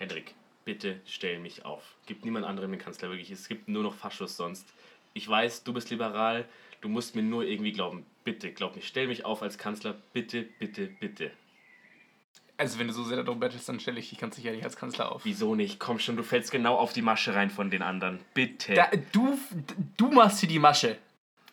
Hendrik, bitte stell mich auf. Gibt niemand anderen den Kanzler wirklich. Es gibt nur noch Faschos sonst. Ich weiß, du bist liberal. Du musst mir nur irgendwie glauben. Bitte, glaub mir. Stell mich auf als Kanzler. Bitte, bitte, bitte. Also wenn du so sehr darum bettelst, dann stelle ich dich ganz sicher nicht als Kanzler auf. Wieso nicht? Komm schon, du fällst genau auf die Masche rein von den anderen. Bitte. Da, du, du machst hier die Masche.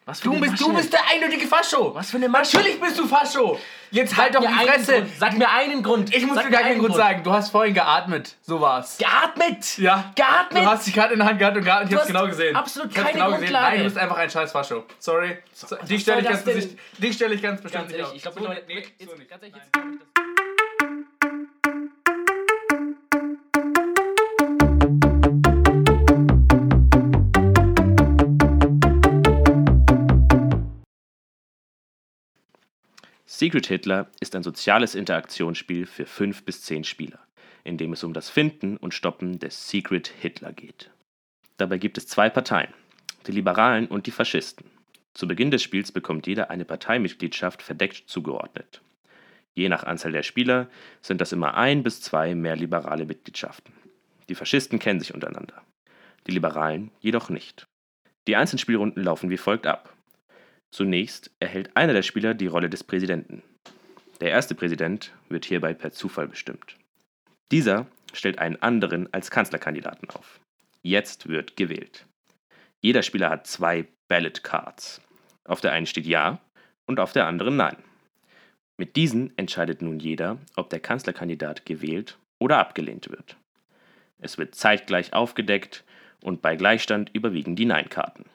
Was Du eine bist, du Masche? bist der eindeutige Fascho. Was für eine Masche? Natürlich bist du Fascho. Jetzt halt doch die Fresse. Grund. Sag mir einen Grund. Ich muss Sag dir gar keinen einen Grund sagen. Du hast vorhin geatmet. So war's. Geatmet! Ja. Geatmet! Du hast die Karte in der Hand gehabt und gerade ich Du hab's hast genau gesehen. absolut ich hab's keine genau gesehen. Grundlage. Nein, du bist einfach ein scheiß Fascho. Sorry. So, dich stelle ich, stelle ich ganz bestimmt Ganz nicht ehrlich, auf. ich glaube, so, nee, so nicht. ganz ehrlich, jetzt Secret Hitler ist ein soziales Interaktionsspiel für 5 bis 10 Spieler, in dem es um das Finden und Stoppen des Secret Hitler geht. Dabei gibt es zwei Parteien, die Liberalen und die Faschisten. Zu Beginn des Spiels bekommt jeder eine Parteimitgliedschaft verdeckt zugeordnet. Je nach Anzahl der Spieler sind das immer ein bis zwei mehr liberale Mitgliedschaften. Die Faschisten kennen sich untereinander, die Liberalen jedoch nicht. Die einzelnen Spielrunden laufen wie folgt ab. Zunächst erhält einer der Spieler die Rolle des Präsidenten. Der erste Präsident wird hierbei per Zufall bestimmt. Dieser stellt einen anderen als Kanzlerkandidaten auf. Jetzt wird gewählt. Jeder Spieler hat zwei Ballot Cards. Auf der einen steht Ja und auf der anderen Nein. Mit diesen entscheidet nun jeder, ob der Kanzlerkandidat gewählt oder abgelehnt wird. Es wird zeitgleich aufgedeckt und bei Gleichstand überwiegen die Nein-Karten.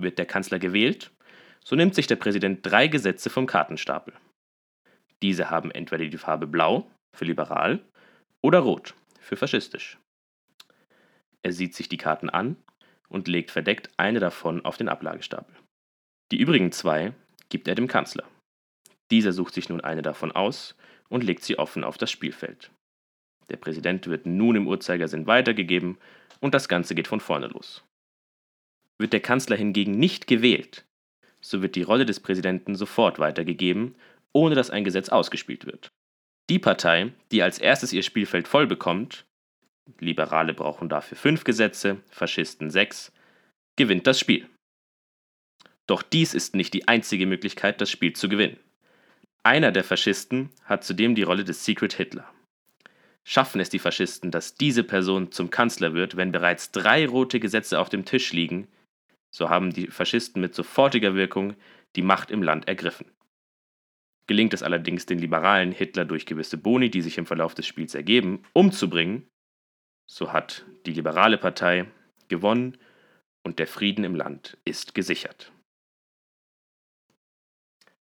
Wird der Kanzler gewählt, so nimmt sich der Präsident drei Gesetze vom Kartenstapel. Diese haben entweder die Farbe Blau für liberal oder Rot für faschistisch. Er sieht sich die Karten an und legt verdeckt eine davon auf den Ablagestapel. Die übrigen zwei gibt er dem Kanzler. Dieser sucht sich nun eine davon aus und legt sie offen auf das Spielfeld. Der Präsident wird nun im Uhrzeigersinn weitergegeben und das Ganze geht von vorne los. Wird der Kanzler hingegen nicht gewählt, so wird die Rolle des Präsidenten sofort weitergegeben, ohne dass ein Gesetz ausgespielt wird. Die Partei, die als erstes ihr Spielfeld voll bekommt, Liberale brauchen dafür fünf Gesetze, Faschisten sechs, gewinnt das Spiel. Doch dies ist nicht die einzige Möglichkeit, das Spiel zu gewinnen. Einer der Faschisten hat zudem die Rolle des Secret Hitler. Schaffen es die Faschisten, dass diese Person zum Kanzler wird, wenn bereits drei rote Gesetze auf dem Tisch liegen, so haben die Faschisten mit sofortiger Wirkung die Macht im Land ergriffen. Gelingt es allerdings den Liberalen, Hitler durch gewisse Boni, die sich im Verlauf des Spiels ergeben, umzubringen, so hat die liberale Partei gewonnen und der Frieden im Land ist gesichert.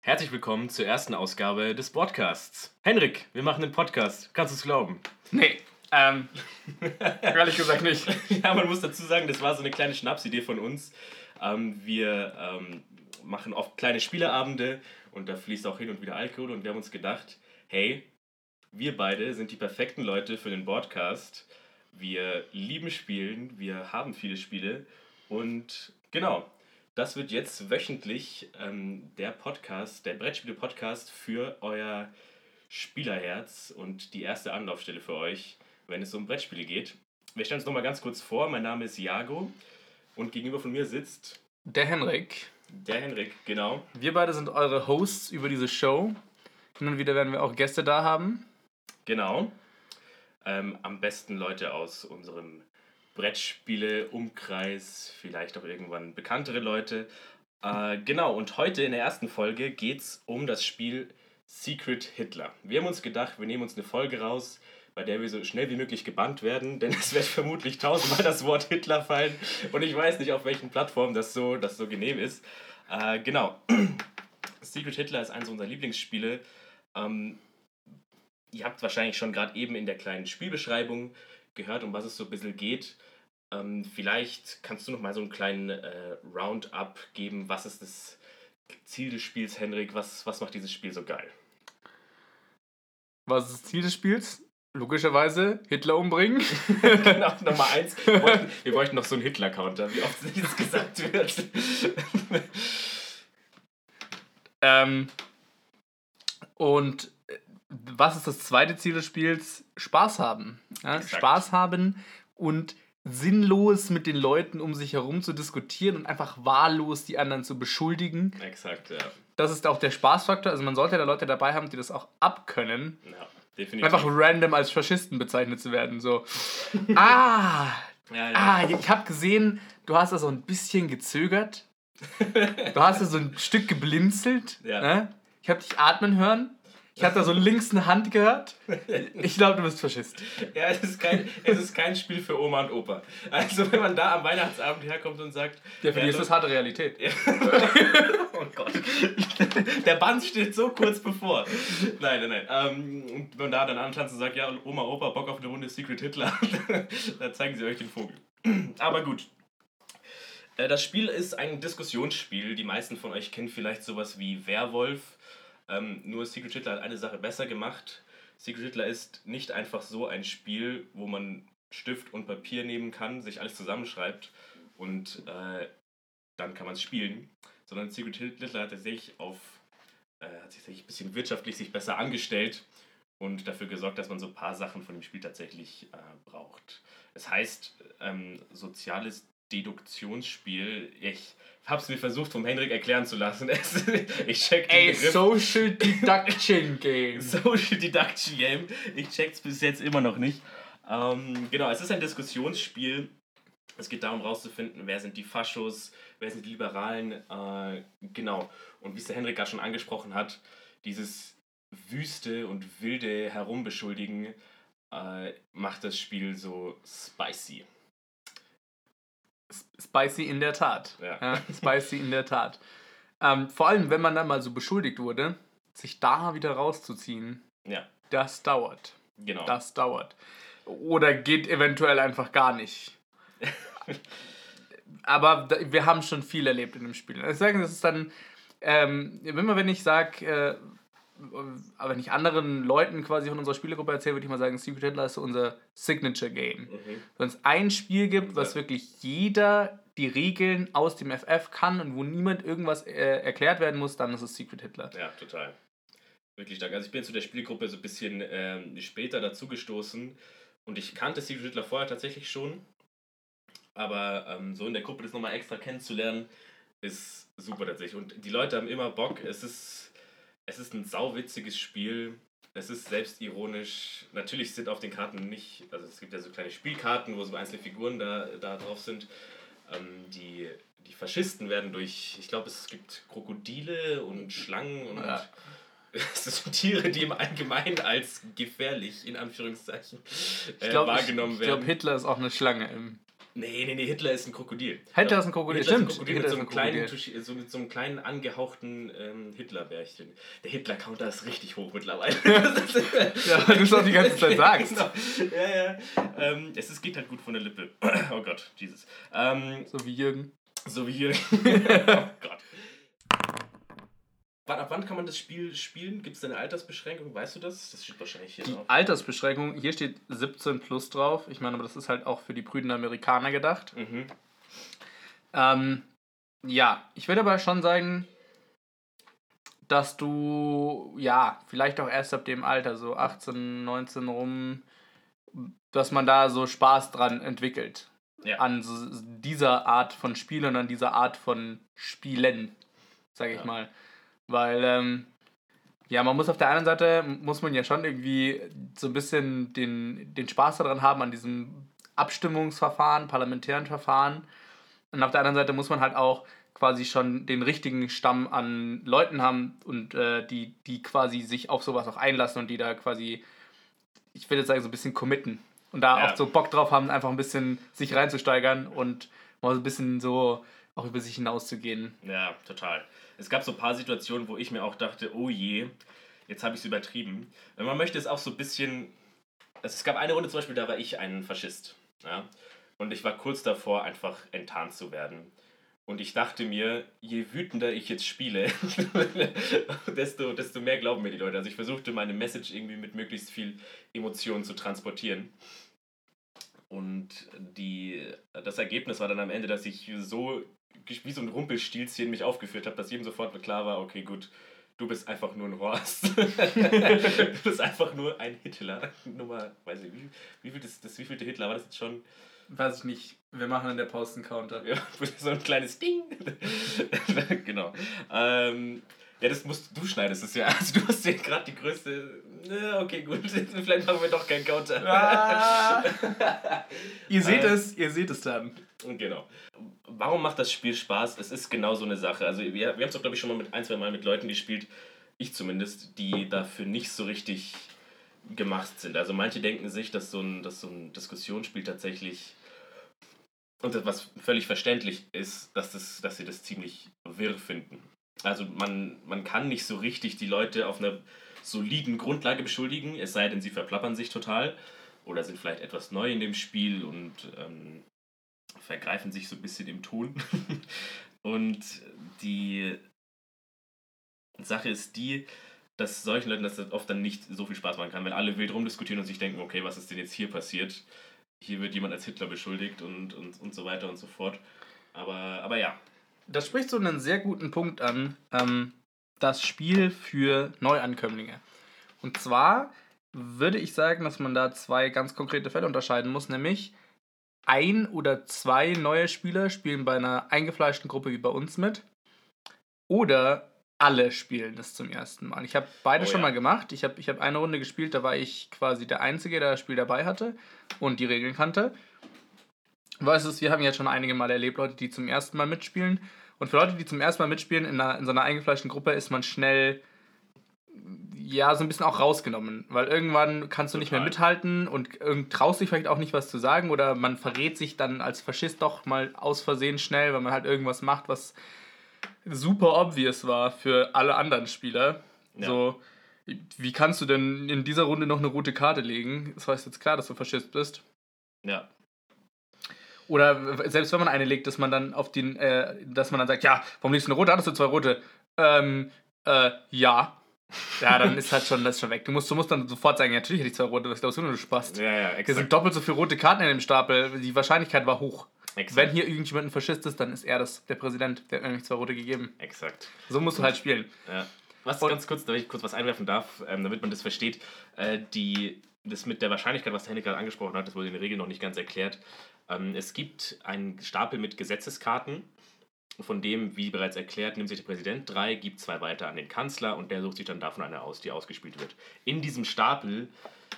Herzlich willkommen zur ersten Ausgabe des Podcasts. Henrik, wir machen einen Podcast. Kannst du es glauben? Nee, ähm, ehrlich gesagt nicht. ja, man muss dazu sagen, das war so eine kleine Schnapsidee von uns. Ähm, wir ähm, machen oft kleine Spieleabende und da fließt auch hin und wieder Alkohol und wir haben uns gedacht, hey, wir beide sind die perfekten Leute für den Podcast. Wir lieben Spielen, wir haben viele Spiele und genau, das wird jetzt wöchentlich ähm, der Podcast, der Brettspiele-Podcast für euer Spielerherz und die erste Anlaufstelle für euch, wenn es um Brettspiele geht. Wir stellen uns nochmal ganz kurz vor. Mein Name ist Jago und gegenüber von mir sitzt Der Henrik. der Henrik, genau. Wir beide sind eure Hosts über diese Show. Hin und wieder werden wir auch Gäste da haben. Genau. Ähm, am besten Leute aus unserem Brettspiele-Umkreis, vielleicht auch irgendwann bekanntere Leute. Äh, genau, und heute in der ersten Folge geht es um das Spiel Secret Hitler. Wir haben uns gedacht, wir nehmen uns eine Folge raus, bei der wir so schnell wie möglich gebannt werden, denn es wird vermutlich tausendmal das Wort Hitler fallen und ich weiß nicht, auf welchen Plattformen das so, das so genehm ist. Äh, genau. Secret Hitler ist eines unserer Lieblingsspiele. Ähm, ihr habt wahrscheinlich schon gerade eben in der kleinen Spielbeschreibung gehört, um was es so ein bisschen geht. Ähm, vielleicht kannst du noch mal so einen kleinen äh, Roundup geben. Was ist das Ziel des Spiels, Henrik? Was, was macht dieses Spiel so geil? Was ist das Ziel des Spiels? Logischerweise Hitler umbringen. genau, Nummer eins. Wir bräuchten, wir bräuchten noch so einen Hitler-Counter, wie oft das gesagt wird. ähm, und äh, was ist das zweite Ziel des Spiels? Spaß haben. Ja? Spaß haben und sinnlos mit den Leuten um sich herum zu diskutieren und einfach wahllos die anderen zu beschuldigen. Exakt, ja. Das ist auch der Spaßfaktor. Also man sollte da Leute dabei haben, die das auch abkönnen. Ja, definitiv. Einfach random als Faschisten bezeichnet zu werden. So, ah, ja, ja. ah, ich habe gesehen, du hast da so ein bisschen gezögert. Du hast da so ein Stück geblinzelt. Ja. Ne? Ich habe dich atmen hören. Ich habe da so links eine Hand gehört. Ich glaube, du bist Faschist. Ja, es ist, kein, es ist kein Spiel für Oma und Opa. Also wenn man da am Weihnachtsabend herkommt und sagt... Ja, für die ist das harte Realität. oh Gott. Der Band steht so kurz bevor. Nein, nein, nein. Ähm, und wenn man da dann antanzt und sagt, ja, Oma, Opa, Bock auf eine Runde Secret Hitler, dann zeigen sie euch den Vogel. Aber gut. Äh, Das Spiel ist ein Diskussionsspiel. Die meisten von euch kennen vielleicht sowas wie Werwolf. Ähm, nur Secret Hitler hat eine Sache besser gemacht. Secret Hitler ist nicht einfach so ein Spiel, wo man Stift und Papier nehmen kann, sich alles zusammenschreibt und äh, dann kann man es spielen. Sondern Secret Hitler hat sich auf äh, hat sich tatsächlich ein bisschen wirtschaftlich sich besser angestellt und dafür gesorgt, dass man so ein paar Sachen von dem Spiel tatsächlich äh, braucht. Es heißt ähm, soziales Deduktionsspiel. Ich habe es mir versucht, vom Henrik erklären zu lassen. Ich check den Ey, Begriff. Social Deduction Game. Social Deduction Game. Ich check's bis jetzt immer noch nicht. Ähm, genau, es ist ein Diskussionsspiel. Es geht darum, rauszufinden, wer sind die Faschos, wer sind die Liberalen. Äh, genau. Und wie es der Henrik gerade schon angesprochen hat, dieses wüste und wilde Herumbeschuldigen äh, macht das Spiel so spicy. Spicy in der Tat. Ja. spicy in der Tat. Ähm, vor allem, wenn man dann mal so beschuldigt wurde, sich da wieder rauszuziehen, Ja, das dauert. genau. Das dauert. Oder geht eventuell einfach gar nicht. Aber wir haben schon viel erlebt in dem Spiel. Ich sage, das ist dann, ähm, immer wenn ich sage, äh, aber wenn ich anderen Leuten quasi von unserer Spielegruppe erzähle, würde ich mal sagen, Secret Hitler ist so unser Signature Game. Mhm. Wenn es ein Spiel gibt, was Ja. wirklich jeder die Regeln aus dem FF kann und wo niemand irgendwas äh, erklärt werden muss, dann ist es Secret Hitler. Ja, total. Wirklich stark. Also ich bin zu der Spielgruppe so ein bisschen ähm, später dazugestoßen und ich kannte Secret Hitler vorher tatsächlich schon. Aber ähm, so in der Gruppe das nochmal extra kennenzulernen, ist super tatsächlich. Und die Leute haben immer Bock. Es ist, es ist ein sauwitziges Spiel. Es ist selbstironisch. Natürlich sind auf den Karten nicht, also es gibt ja so kleine Spielkarten, wo so einzelne Figuren da, da drauf sind. Ähm, die, die Faschisten werden durch, ich glaube, es gibt Krokodile und Schlangen und Ja. es sind Tiere, die im Allgemeinen als gefährlich, in Anführungszeichen, äh, Ich glaube, wahrgenommen ich, ich glaub, werden. Hitler ist auch eine Schlange im. Nee, nee, nee, Hitler ist ein Krokodil. Hitler ist ein Krokodil, Hitler ist ein stimmt. Krokodil mit, so ist einem ein kleinen, so mit so einem kleinen angehauchten ähm, Hitlerbärchen. Der Hitler-Counter ist richtig hoch mittlerweile. Ja, weil du es auch die ganze Zeit sagst. genau. Ja, ja. Ähm, es ist, geht halt gut von der Lippe. Oh Gott, Jesus. Ähm, So wie Jürgen. so wie hier. oh Gott. Wann, ab wann kann man das Spiel spielen? Gibt es da eine Altersbeschränkung? Weißt du das? Das steht wahrscheinlich hier Die drauf. Altersbeschränkung, hier steht 17 plus drauf. Ich meine, aber das ist halt auch für die prüden Amerikaner gedacht. Mhm. Ähm, ja, ich würde aber schon sagen, dass du, ja, vielleicht auch erst ab dem Alter, so 18, 19 rum, dass man da so Spaß dran entwickelt. Ja. An so, dieser Art von Spiel und an dieser Art von Spielen, sage ich Ja. mal. Weil, ähm, ja, man muss auf der einen Seite, muss man ja schon irgendwie so ein bisschen den, den Spaß daran haben, an diesem Abstimmungsverfahren, parlamentären Verfahren. Und auf der anderen Seite muss man halt auch quasi schon den richtigen Stamm an Leuten haben und äh, die, die quasi sich auf sowas auch einlassen und die da quasi, ich würde jetzt sagen, so ein bisschen committen. Und da Ja. auch so Bock drauf haben, einfach ein bisschen sich reinzusteigern und mal so ein bisschen so auch über sich hinauszugehen. Ja, total. Es gab so ein paar Situationen, wo ich mir auch dachte, oh je, jetzt habe ich es übertrieben. Wenn man möchte, ist auch so ein bisschen. Also es gab eine Runde zum Beispiel, da war ich ein Faschist. Ja? Und ich war kurz davor, einfach enttarnt zu werden. Und ich dachte mir, je wütender ich jetzt spiele, desto, desto mehr glauben mir die Leute. Also ich versuchte meine Message irgendwie mit möglichst viel Emotionen zu transportieren. Und die, das Ergebnis war dann am Ende, dass ich so wie so ein Rumpelstilzchen mich aufgeführt habe, dass jedem sofort klar war, okay, gut, du bist einfach nur ein Horst. du bist einfach nur ein Hitler. Nummer, weiß ich, wie, wie viel das, das wievielte Hitler war das jetzt schon? Weiß ich nicht. Wir machen in der Post einen Counter. Ja, so ein kleines Ding. genau. Ähm, ja, das musst du schneidest es ja. Also du hast ja gerade die größte. Okay, gut. Vielleicht machen wir doch keinen Counter. Ah. ihr seht ähm, es, ihr seht es dann. Genau. Warum macht das Spiel Spaß? Es ist genau so eine Sache. Also wir, wir haben es doch, glaube ich, schon mal mit ein, zwei Mal mit Leuten gespielt, ich zumindest, die dafür nicht so richtig gemacht sind. Also manche denken sich, dass so ein, dass so ein Diskussionsspiel tatsächlich und was völlig verständlich ist, dass, das, dass sie das ziemlich wirr finden. Also man, man kann nicht so richtig die Leute auf einer soliden Grundlage beschuldigen, es sei denn, sie verplappern sich total oder sind vielleicht etwas neu in dem Spiel und ähm, vergreifen sich so ein bisschen im Ton. und die Sache ist die, dass solchen Leuten das oft dann nicht so viel Spaß machen kann, wenn alle wild rumdiskutieren und sich denken, okay, was ist denn jetzt hier passiert? Hier wird jemand als Hitler beschuldigt und, und, und so weiter und so fort. Aber, aber ja. Das spricht so einen sehr guten Punkt an, ähm, das Spiel für Neuankömmlinge. Und zwar würde ich sagen, dass man da zwei ganz konkrete Fälle unterscheiden muss, nämlich ein oder zwei neue Spieler spielen bei einer eingefleischten Gruppe wie bei uns mit. Oder alle spielen das zum ersten Mal. Ich habe beide oh, schon ja. mal gemacht. Ich habe ich hab eine Runde gespielt, da war ich quasi der Einzige, der das Spiel dabei hatte und die Regeln kannte. Weißt du, wir haben jetzt schon einige Mal erlebt, Leute, die zum ersten Mal mitspielen. Und für Leute, die zum ersten Mal mitspielen in, einer, in so einer eingefleischten Gruppe, ist man schnell ja, so ein bisschen auch rausgenommen. Weil irgendwann kannst du Total. nicht mehr mithalten und traust dich vielleicht auch nicht was zu sagen oder man verrät sich dann als Faschist doch mal aus Versehen schnell, weil man halt irgendwas macht, was super obvious war für alle anderen Spieler. Ja. So, wie kannst du denn in dieser Runde noch eine rote Karte legen? Das heißt jetzt klar, dass du Faschist bist. Ja. Oder selbst wenn man eine legt, dass man dann auf den, äh, dass man dann sagt, ja, warum legst du eine rote? Hattest du zwei rote? Ähm, äh, ja. Ja, dann ist halt schon das schon weg. Du musst, du musst dann sofort sagen, ja, natürlich hätte ich zwei rote, was glaubst du, du spast. Ja, ja, exakt. Hier sind doppelt so viele rote Karten in dem Stapel. Die Wahrscheinlichkeit war hoch. Exakt. Wenn hier irgendjemand ein Faschist ist, dann ist er das, der Präsident. Der hat nämlich zwei rote gegeben. Exakt. So musst du halt spielen. Ja. Was Und ganz kurz, damit ich kurz was einwerfen darf, ähm, damit man das versteht, äh, die, das mit der Wahrscheinlichkeit, was der Henrik gerade angesprochen hat, das wurde in der Regel noch nicht ganz erklärt. Ähm, es gibt einen Stapel mit Gesetzeskarten von dem, wie bereits erklärt, nimmt sich der Präsident drei, gibt zwei weiter an den Kanzler und der sucht sich dann davon eine aus, die ausgespielt wird. In diesem Stapel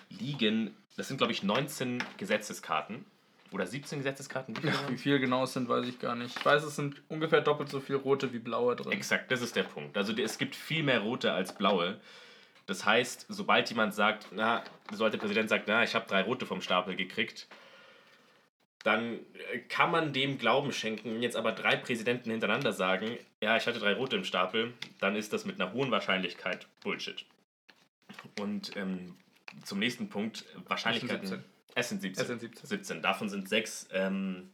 liegen, das sind glaube ich 19 Gesetzeskarten oder 17 Gesetzeskarten. Wie, ja, wie viel genau es sind, weiß ich gar nicht. Ich weiß, es sind ungefähr doppelt so viel rote wie blaue drin. Exakt, das ist der Punkt. Also es gibt viel mehr rote als blaue. Das heißt, sobald jemand sagt, na, sobald der Präsident sagt, na, ich habe drei rote vom Stapel gekriegt, dann äh, kann man dem Glauben schenken. Wenn jetzt aber drei Präsidenten hintereinander sagen, ja, ich hatte drei rote im Stapel, dann ist das mit einer hohen Wahrscheinlichkeit Bullshit. Und ähm, zum nächsten Punkt, Wahrscheinlichkeiten. Es sind 17. Es sind 17. 17. Davon sind sechs ähm,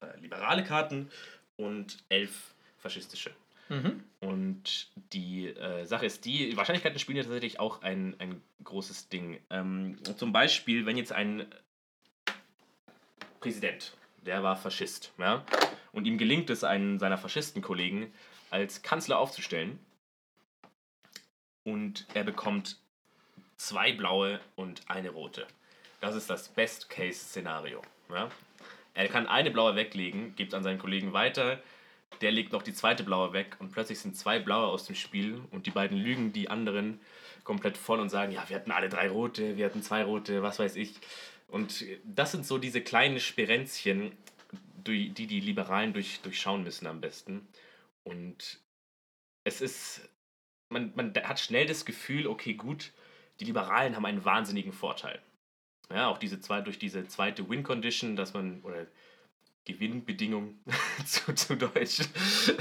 äh, liberale Karten und elf faschistische. Mhm. Und die äh, Sache ist die, Wahrscheinlichkeiten spielen ja tatsächlich auch ein, ein großes Ding. Ähm, zum Beispiel, wenn jetzt ein Präsident, der war Faschist, ja, und ihm gelingt es, einen seiner Faschistenkollegen als Kanzler aufzustellen und er bekommt zwei blaue und eine rote. Das ist das Best-Case-Szenario. Ja? Er kann eine blaue weglegen, gibt an seinen Kollegen weiter, der legt noch die zweite blaue weg und plötzlich sind zwei blaue aus dem Spiel und die beiden lügen die anderen komplett voll und sagen, ja, wir hatten alle drei rote, wir hatten zwei rote, was weiß ich. Und das sind so diese kleinen Sperenzchen, die die Liberalen durch, durchschauen müssen am besten. Und es ist, man, man hat schnell das Gefühl, okay, gut, die Liberalen haben einen wahnsinnigen Vorteil. Ja, auch diese zwei, durch diese zweite Win-Condition, dass man, oder Gewinnbedingung zu, zu Deutsch,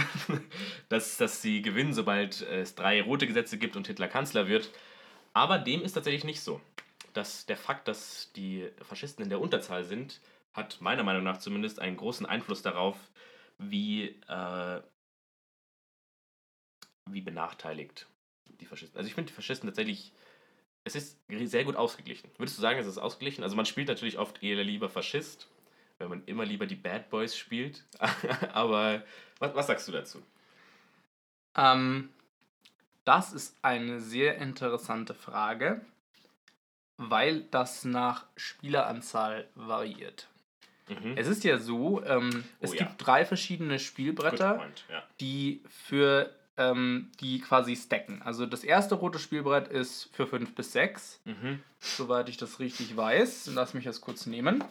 dass, dass sie gewinnen, sobald es drei rote Gesetze gibt und Hitler Kanzler wird. Aber dem ist tatsächlich nicht so dass der Fakt, dass die Faschisten in der Unterzahl sind, hat meiner Meinung nach zumindest einen großen Einfluss darauf, wie, äh, wie benachteiligt die Faschisten. Also ich finde die Faschisten tatsächlich, es ist sehr gut ausgeglichen. Würdest du sagen, es ist ausgeglichen? Also man spielt natürlich oft eher lieber Faschist, wenn man immer lieber die Bad Boys spielt. Aber was, was sagst du dazu? Ähm, Das ist eine sehr interessante Frage, weil das nach Spieleranzahl variiert. Mhm. Es ist ja so, ähm, es Oh ja. gibt drei verschiedene Spielbretter, point, ja. die für ähm, die quasi stacken. Also das erste rote Spielbrett ist für 5 bis 6, Mhm. soweit ich das richtig weiß. Lass mich das kurz nehmen.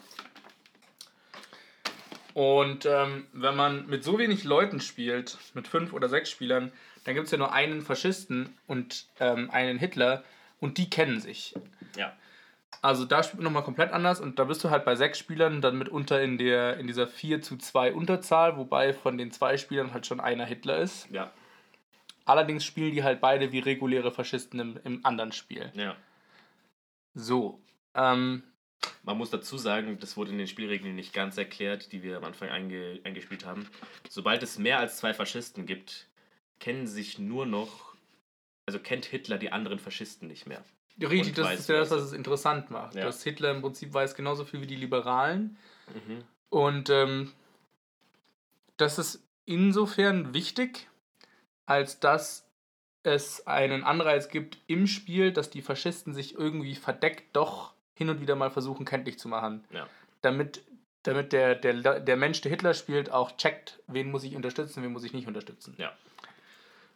Und ähm, wenn man mit so wenig Leuten spielt, mit fünf oder sechs Spielern, dann gibt es ja nur einen Faschisten und ähm, einen Hitler und die kennen sich. Ja. Also da spielt man nochmal komplett anders und da bist du halt bei sechs Spielern dann mitunter in, der, in dieser 4 zu 2 Unterzahl, wobei von den zwei Spielern halt schon einer Hitler ist. Ja. Allerdings spielen die halt beide wie reguläre Faschisten im, im anderen Spiel. ja. So. Ähm, Man muss dazu sagen, das wurde in den Spielregeln nicht ganz erklärt, die wir am Anfang einge eingespielt haben. Sobald es mehr als zwei Faschisten gibt, kennen sich nur noch, also kennt Hitler die anderen Faschisten nicht mehr. richtig, das ist ja das, was es interessant macht. Ja. Dass Hitler im Prinzip weiß genauso viel wie die Liberalen. Mhm. Und ähm, das ist insofern wichtig, als dass es einen Anreiz gibt im Spiel, dass die Faschisten sich irgendwie verdeckt doch hin und wieder mal versuchen, kenntlich zu machen. Ja. Damit, damit der, der, der Mensch, der Hitler spielt, auch checkt, wen muss ich unterstützen, wen muss ich nicht unterstützen. Ja.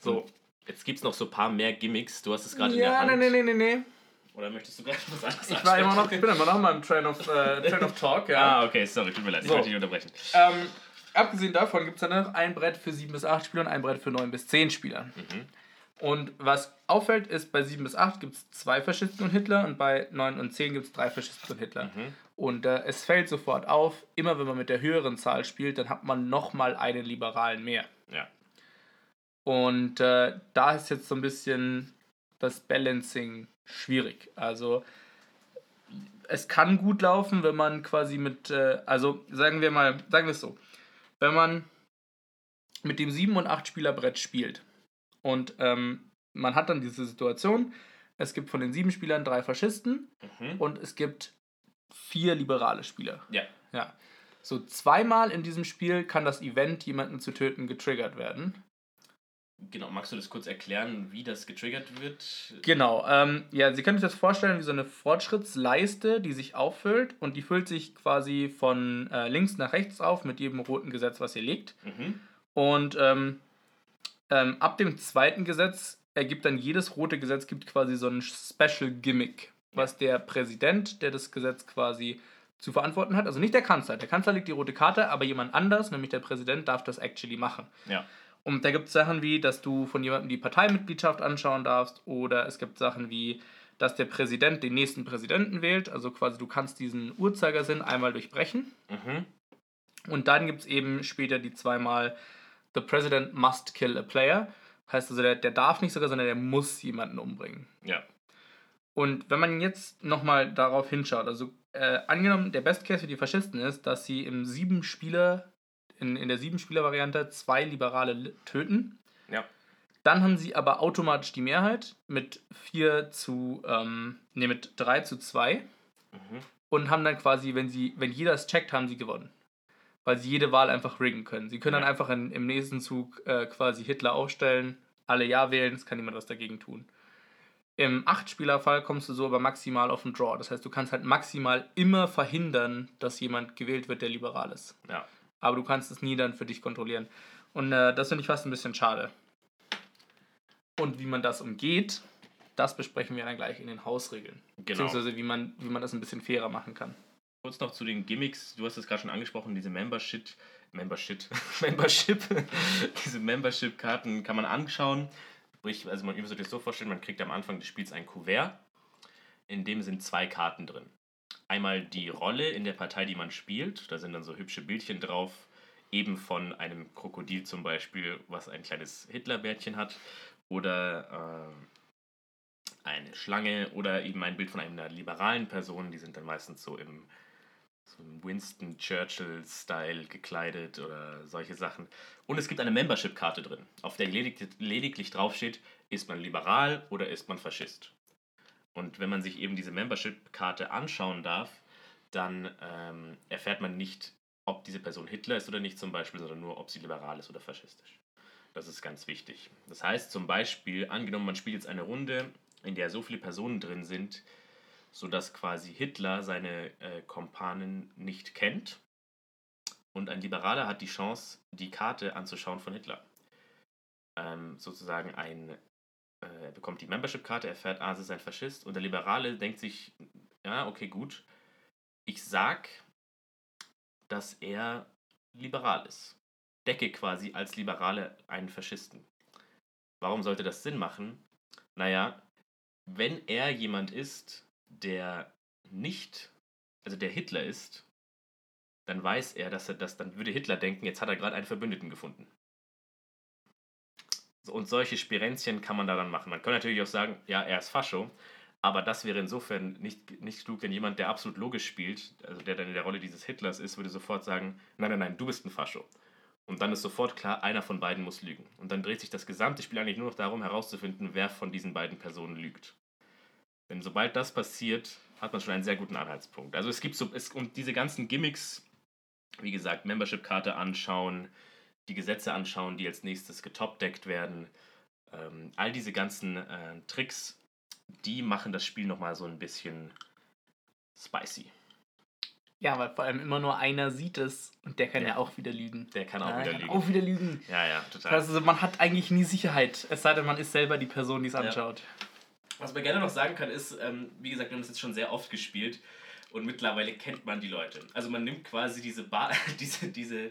So. Jetzt gibt es noch so ein paar mehr Gimmicks. Du hast es gerade in der Ja, Hand. nee, nee, nee, nee. Oder möchtest du gleich was anderes Ich, war immer noch, ich bin immer noch mal im Train of, äh, Train of Talk. Ja. Ah, okay, sorry, tut mir leid. So. Ich wollte dich unterbrechen. Ähm, abgesehen davon gibt es dann noch ein Brett für 7 bis 8 Spieler und ein Brett für 9 bis 10 Spieler. Mhm. Und was auffällt, ist, bei 7 bis 8 gibt es zwei Faschisten und Hitler und bei 9 und 10 gibt es drei Faschisten und Hitler. Mhm. Und äh, es fällt sofort auf, immer wenn man mit der höheren Zahl spielt, dann hat man nochmal einen Liberalen mehr. Ja. Und äh, da ist jetzt so ein bisschen das Balancing schwierig. Also es kann gut laufen, wenn man quasi mit, äh, also sagen wir mal, sagen wir es so, wenn man mit dem 7 und 8 Spieler Brett spielt und ähm, man hat dann diese Situation, es gibt von den sieben Spielern drei Faschisten Mhm. und es gibt vier liberale Spieler. Ja. Ja. So zweimal in diesem Spiel kann das Event, jemanden zu töten, getriggert werden. Genau, magst du das kurz erklären, wie das getriggert wird? Genau, ähm, ja, Sie können sich das vorstellen wie so eine Fortschrittsleiste, die sich auffüllt und die füllt sich quasi von äh, links nach rechts auf mit jedem roten Gesetz, was ihr legt. Mhm. Und ähm, ähm, ab dem zweiten Gesetz ergibt dann jedes rote Gesetz gibt quasi so ein Special Gimmick, was der Präsident, der das Gesetz quasi zu verantworten hat, also nicht der Kanzler. Der Kanzler legt die rote Karte, aber jemand anders, nämlich der Präsident, darf das actually machen. Ja. Und da gibt es Sachen wie, dass du von jemandem die Parteimitgliedschaft anschauen darfst, oder es gibt Sachen wie, dass der Präsident den nächsten Präsidenten wählt. Also quasi du kannst diesen Uhrzeigersinn einmal durchbrechen. Mhm. Und dann gibt es eben später die zweimal The President must kill a player. Heißt also, der, der darf nicht sogar, sondern der muss jemanden umbringen. Ja. Und wenn man jetzt nochmal darauf hinschaut, also äh, angenommen, der Best Case für die Faschisten ist, dass sie im sieben Spieler, in, in der sieben Spieler Variante zwei Liberale li- töten. Ja. Dann haben sie aber automatisch die Mehrheit mit 4 zu, ähm, nee, mit 3 zu 2 Mhm. und haben dann quasi, wenn sie, wenn jeder es checkt, haben sie gewonnen. Weil sie jede Wahl einfach riggen können. Sie können dann Ja. einfach in, im nächsten Zug äh, quasi Hitler aufstellen, alle Ja wählen, es kann niemand was dagegen tun. Im 8-Spieler-Fall kommst du so aber maximal auf den Draw. Das heißt, du kannst halt maximal immer verhindern, dass jemand gewählt wird, der liberal ist. Ja. Aber du kannst es nie dann für dich kontrollieren. Und äh, das finde ich fast ein bisschen schade. Und wie man das umgeht, das besprechen wir dann gleich in den Hausregeln. Genau. Beziehungsweise wie man, wie man das ein bisschen fairer machen kann. Kurz noch zu den Gimmicks. Du hast es gerade schon angesprochen, diese Membership. Membership. Membership. diese Membership-Karten kann man anschauen. Sprich, also man müsst euch das so vorstellen, man kriegt am Anfang des Spiels ein Kuvert. In dem sind zwei Karten drin. Einmal die Rolle in der Partei, die man spielt. Da sind dann so hübsche Bildchen drauf. Eben von einem Krokodil zum Beispiel, was ein kleines Hitlerbärtchen hat. Oder äh, eine Schlange oder eben ein Bild von einer liberalen Person. Die sind dann meistens so im, so Winston Churchill-Style gekleidet oder solche Sachen. Und es gibt eine Membership-Karte drin, auf der ledig lediglich draufsteht, ist man liberal oder ist man Faschist. Und wenn man sich eben diese Membership-Karte anschauen darf, dann ähm, erfährt man nicht, ob diese Person Hitler ist oder nicht zum Beispiel, sondern nur, ob sie liberal ist oder faschistisch. Das ist ganz wichtig. Das heißt zum Beispiel, angenommen, man spielt jetzt eine Runde, in der so viele Personen drin sind, sodass quasi Hitler seine äh, Kompanen nicht kennt. Und ein Liberaler hat die Chance, die Karte anzuschauen von Hitler. Ähm, sozusagen ein, er bekommt die Membership-Karte, erfährt, ah, es ist ein Faschist. Und der Liberale denkt sich, ja, okay, gut. Ich sag, dass er liberal ist. Decke quasi als Liberale einen Faschisten. Warum sollte das Sinn machen? Naja, wenn er jemand ist, der nicht, also der Hitler ist, dann weiß er, dass er das, dann würde Hitler denken, jetzt hat er gerade einen Verbündeten gefunden. Und solche Spirenzchen kann man daran machen. Man kann natürlich auch sagen, ja, er ist Fascho, aber das wäre insofern nicht, nicht klug, denn jemand, der absolut logisch spielt, also der dann in der Rolle dieses Hitlers ist, würde sofort sagen, nein, nein, nein, du bist ein Fascho. Und dann ist sofort klar, einer von beiden muss lügen. Und dann dreht sich das gesamte Spiel eigentlich nur noch darum, herauszufinden, wer von diesen beiden Personen lügt. Denn sobald das passiert, hat man schon einen sehr guten Anhaltspunkt. Also es gibt so, es, und diese ganzen Gimmicks, wie gesagt, Membership-Karte anschauen, die Gesetze anschauen, die als nächstes getopdeckt werden, ähm, all diese ganzen äh, Tricks, die machen das Spiel nochmal so ein bisschen spicy. Ja, weil vor allem immer nur einer sieht es und der kann ja, ja auch wieder lügen. Der kann auch ja, wieder kann lügen. Auch wieder lügen. Ja, ja, total. Also man hat eigentlich nie Sicherheit, es sei denn, man ist selber die Person, die es anschaut. Was man gerne noch sagen kann, ist, ähm, wie gesagt, wir haben das jetzt schon sehr oft gespielt und mittlerweile kennt man die Leute. Also man nimmt quasi diese, ba diese, diese,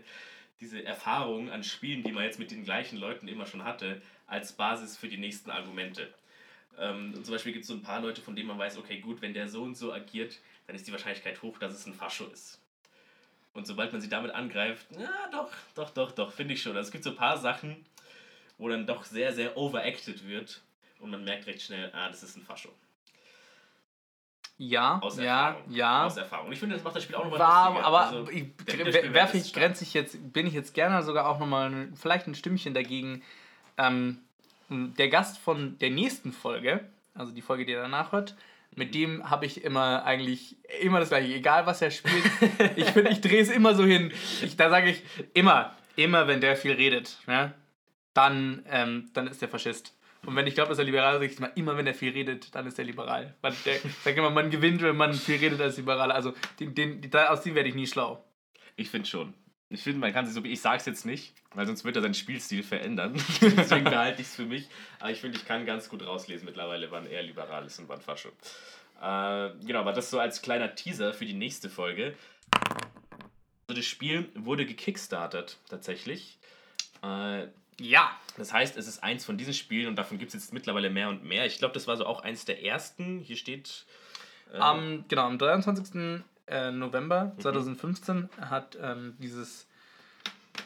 diese Erfahrung an Spielen, die man jetzt mit den gleichen Leuten immer schon hatte, als Basis für die nächsten Argumente. Ähm, und zum Beispiel gibt es so ein paar Leute, von denen man weiß, okay, gut, wenn der so und so agiert, dann ist die Wahrscheinlichkeit hoch, dass es ein Fascho ist. Und sobald man sie damit angreift, ja, doch, doch, doch, doch, finde ich schon. Also es gibt so ein paar Sachen, wo dann doch sehr, sehr overacted wird und man merkt recht schnell, ah, das ist ein Fascho. Ja, Aus ja, Erfahrung. ja. Aus Erfahrung. Ich finde, das macht das Spiel auch nochmal War, lustiger. aber Also, ich, werfe ich, grenze ich jetzt, bin ich jetzt gerne sogar auch nochmal vielleicht ein Stimmchen dagegen. Ähm, der Gast von der nächsten Folge, also die Folge, die ihr danach hört, mit dem habe ich immer eigentlich immer das gleiche, egal was er spielt. ich finde, ich drehe es immer so hin. Ich, da sage ich immer, immer wenn der viel redet, ne, dann, ähm, dann ist der Faschist. Und wenn ich glaube, dass er liberal ist, ich immer wenn er viel redet, dann ist er liberal. Man, der, sag immer, man gewinnt, wenn man viel redet als Liberaler. Also den, den, aus dem werde ich nie schlau. Ich finde schon. Ich finde, man kann sich so, ich sage es jetzt nicht, weil sonst wird er seinen Spielstil verändern. Deswegen behalte ich es für mich. Aber ich finde, ich kann ganz gut rauslesen mittlerweile, wann er liberal ist und wann Fascho. Äh, genau, aber das so als kleiner Teaser für die nächste Folge. Also das Spiel wurde gekickstartet tatsächlich. Äh, Ja. das heißt, es ist eins von diesen Spielen und davon gibt es jetzt mittlerweile mehr und mehr. Ich glaube, das war so auch eins der ersten. Hier steht. äh, Am, genau, am 23. äh, November 2015 hat ähm, dieses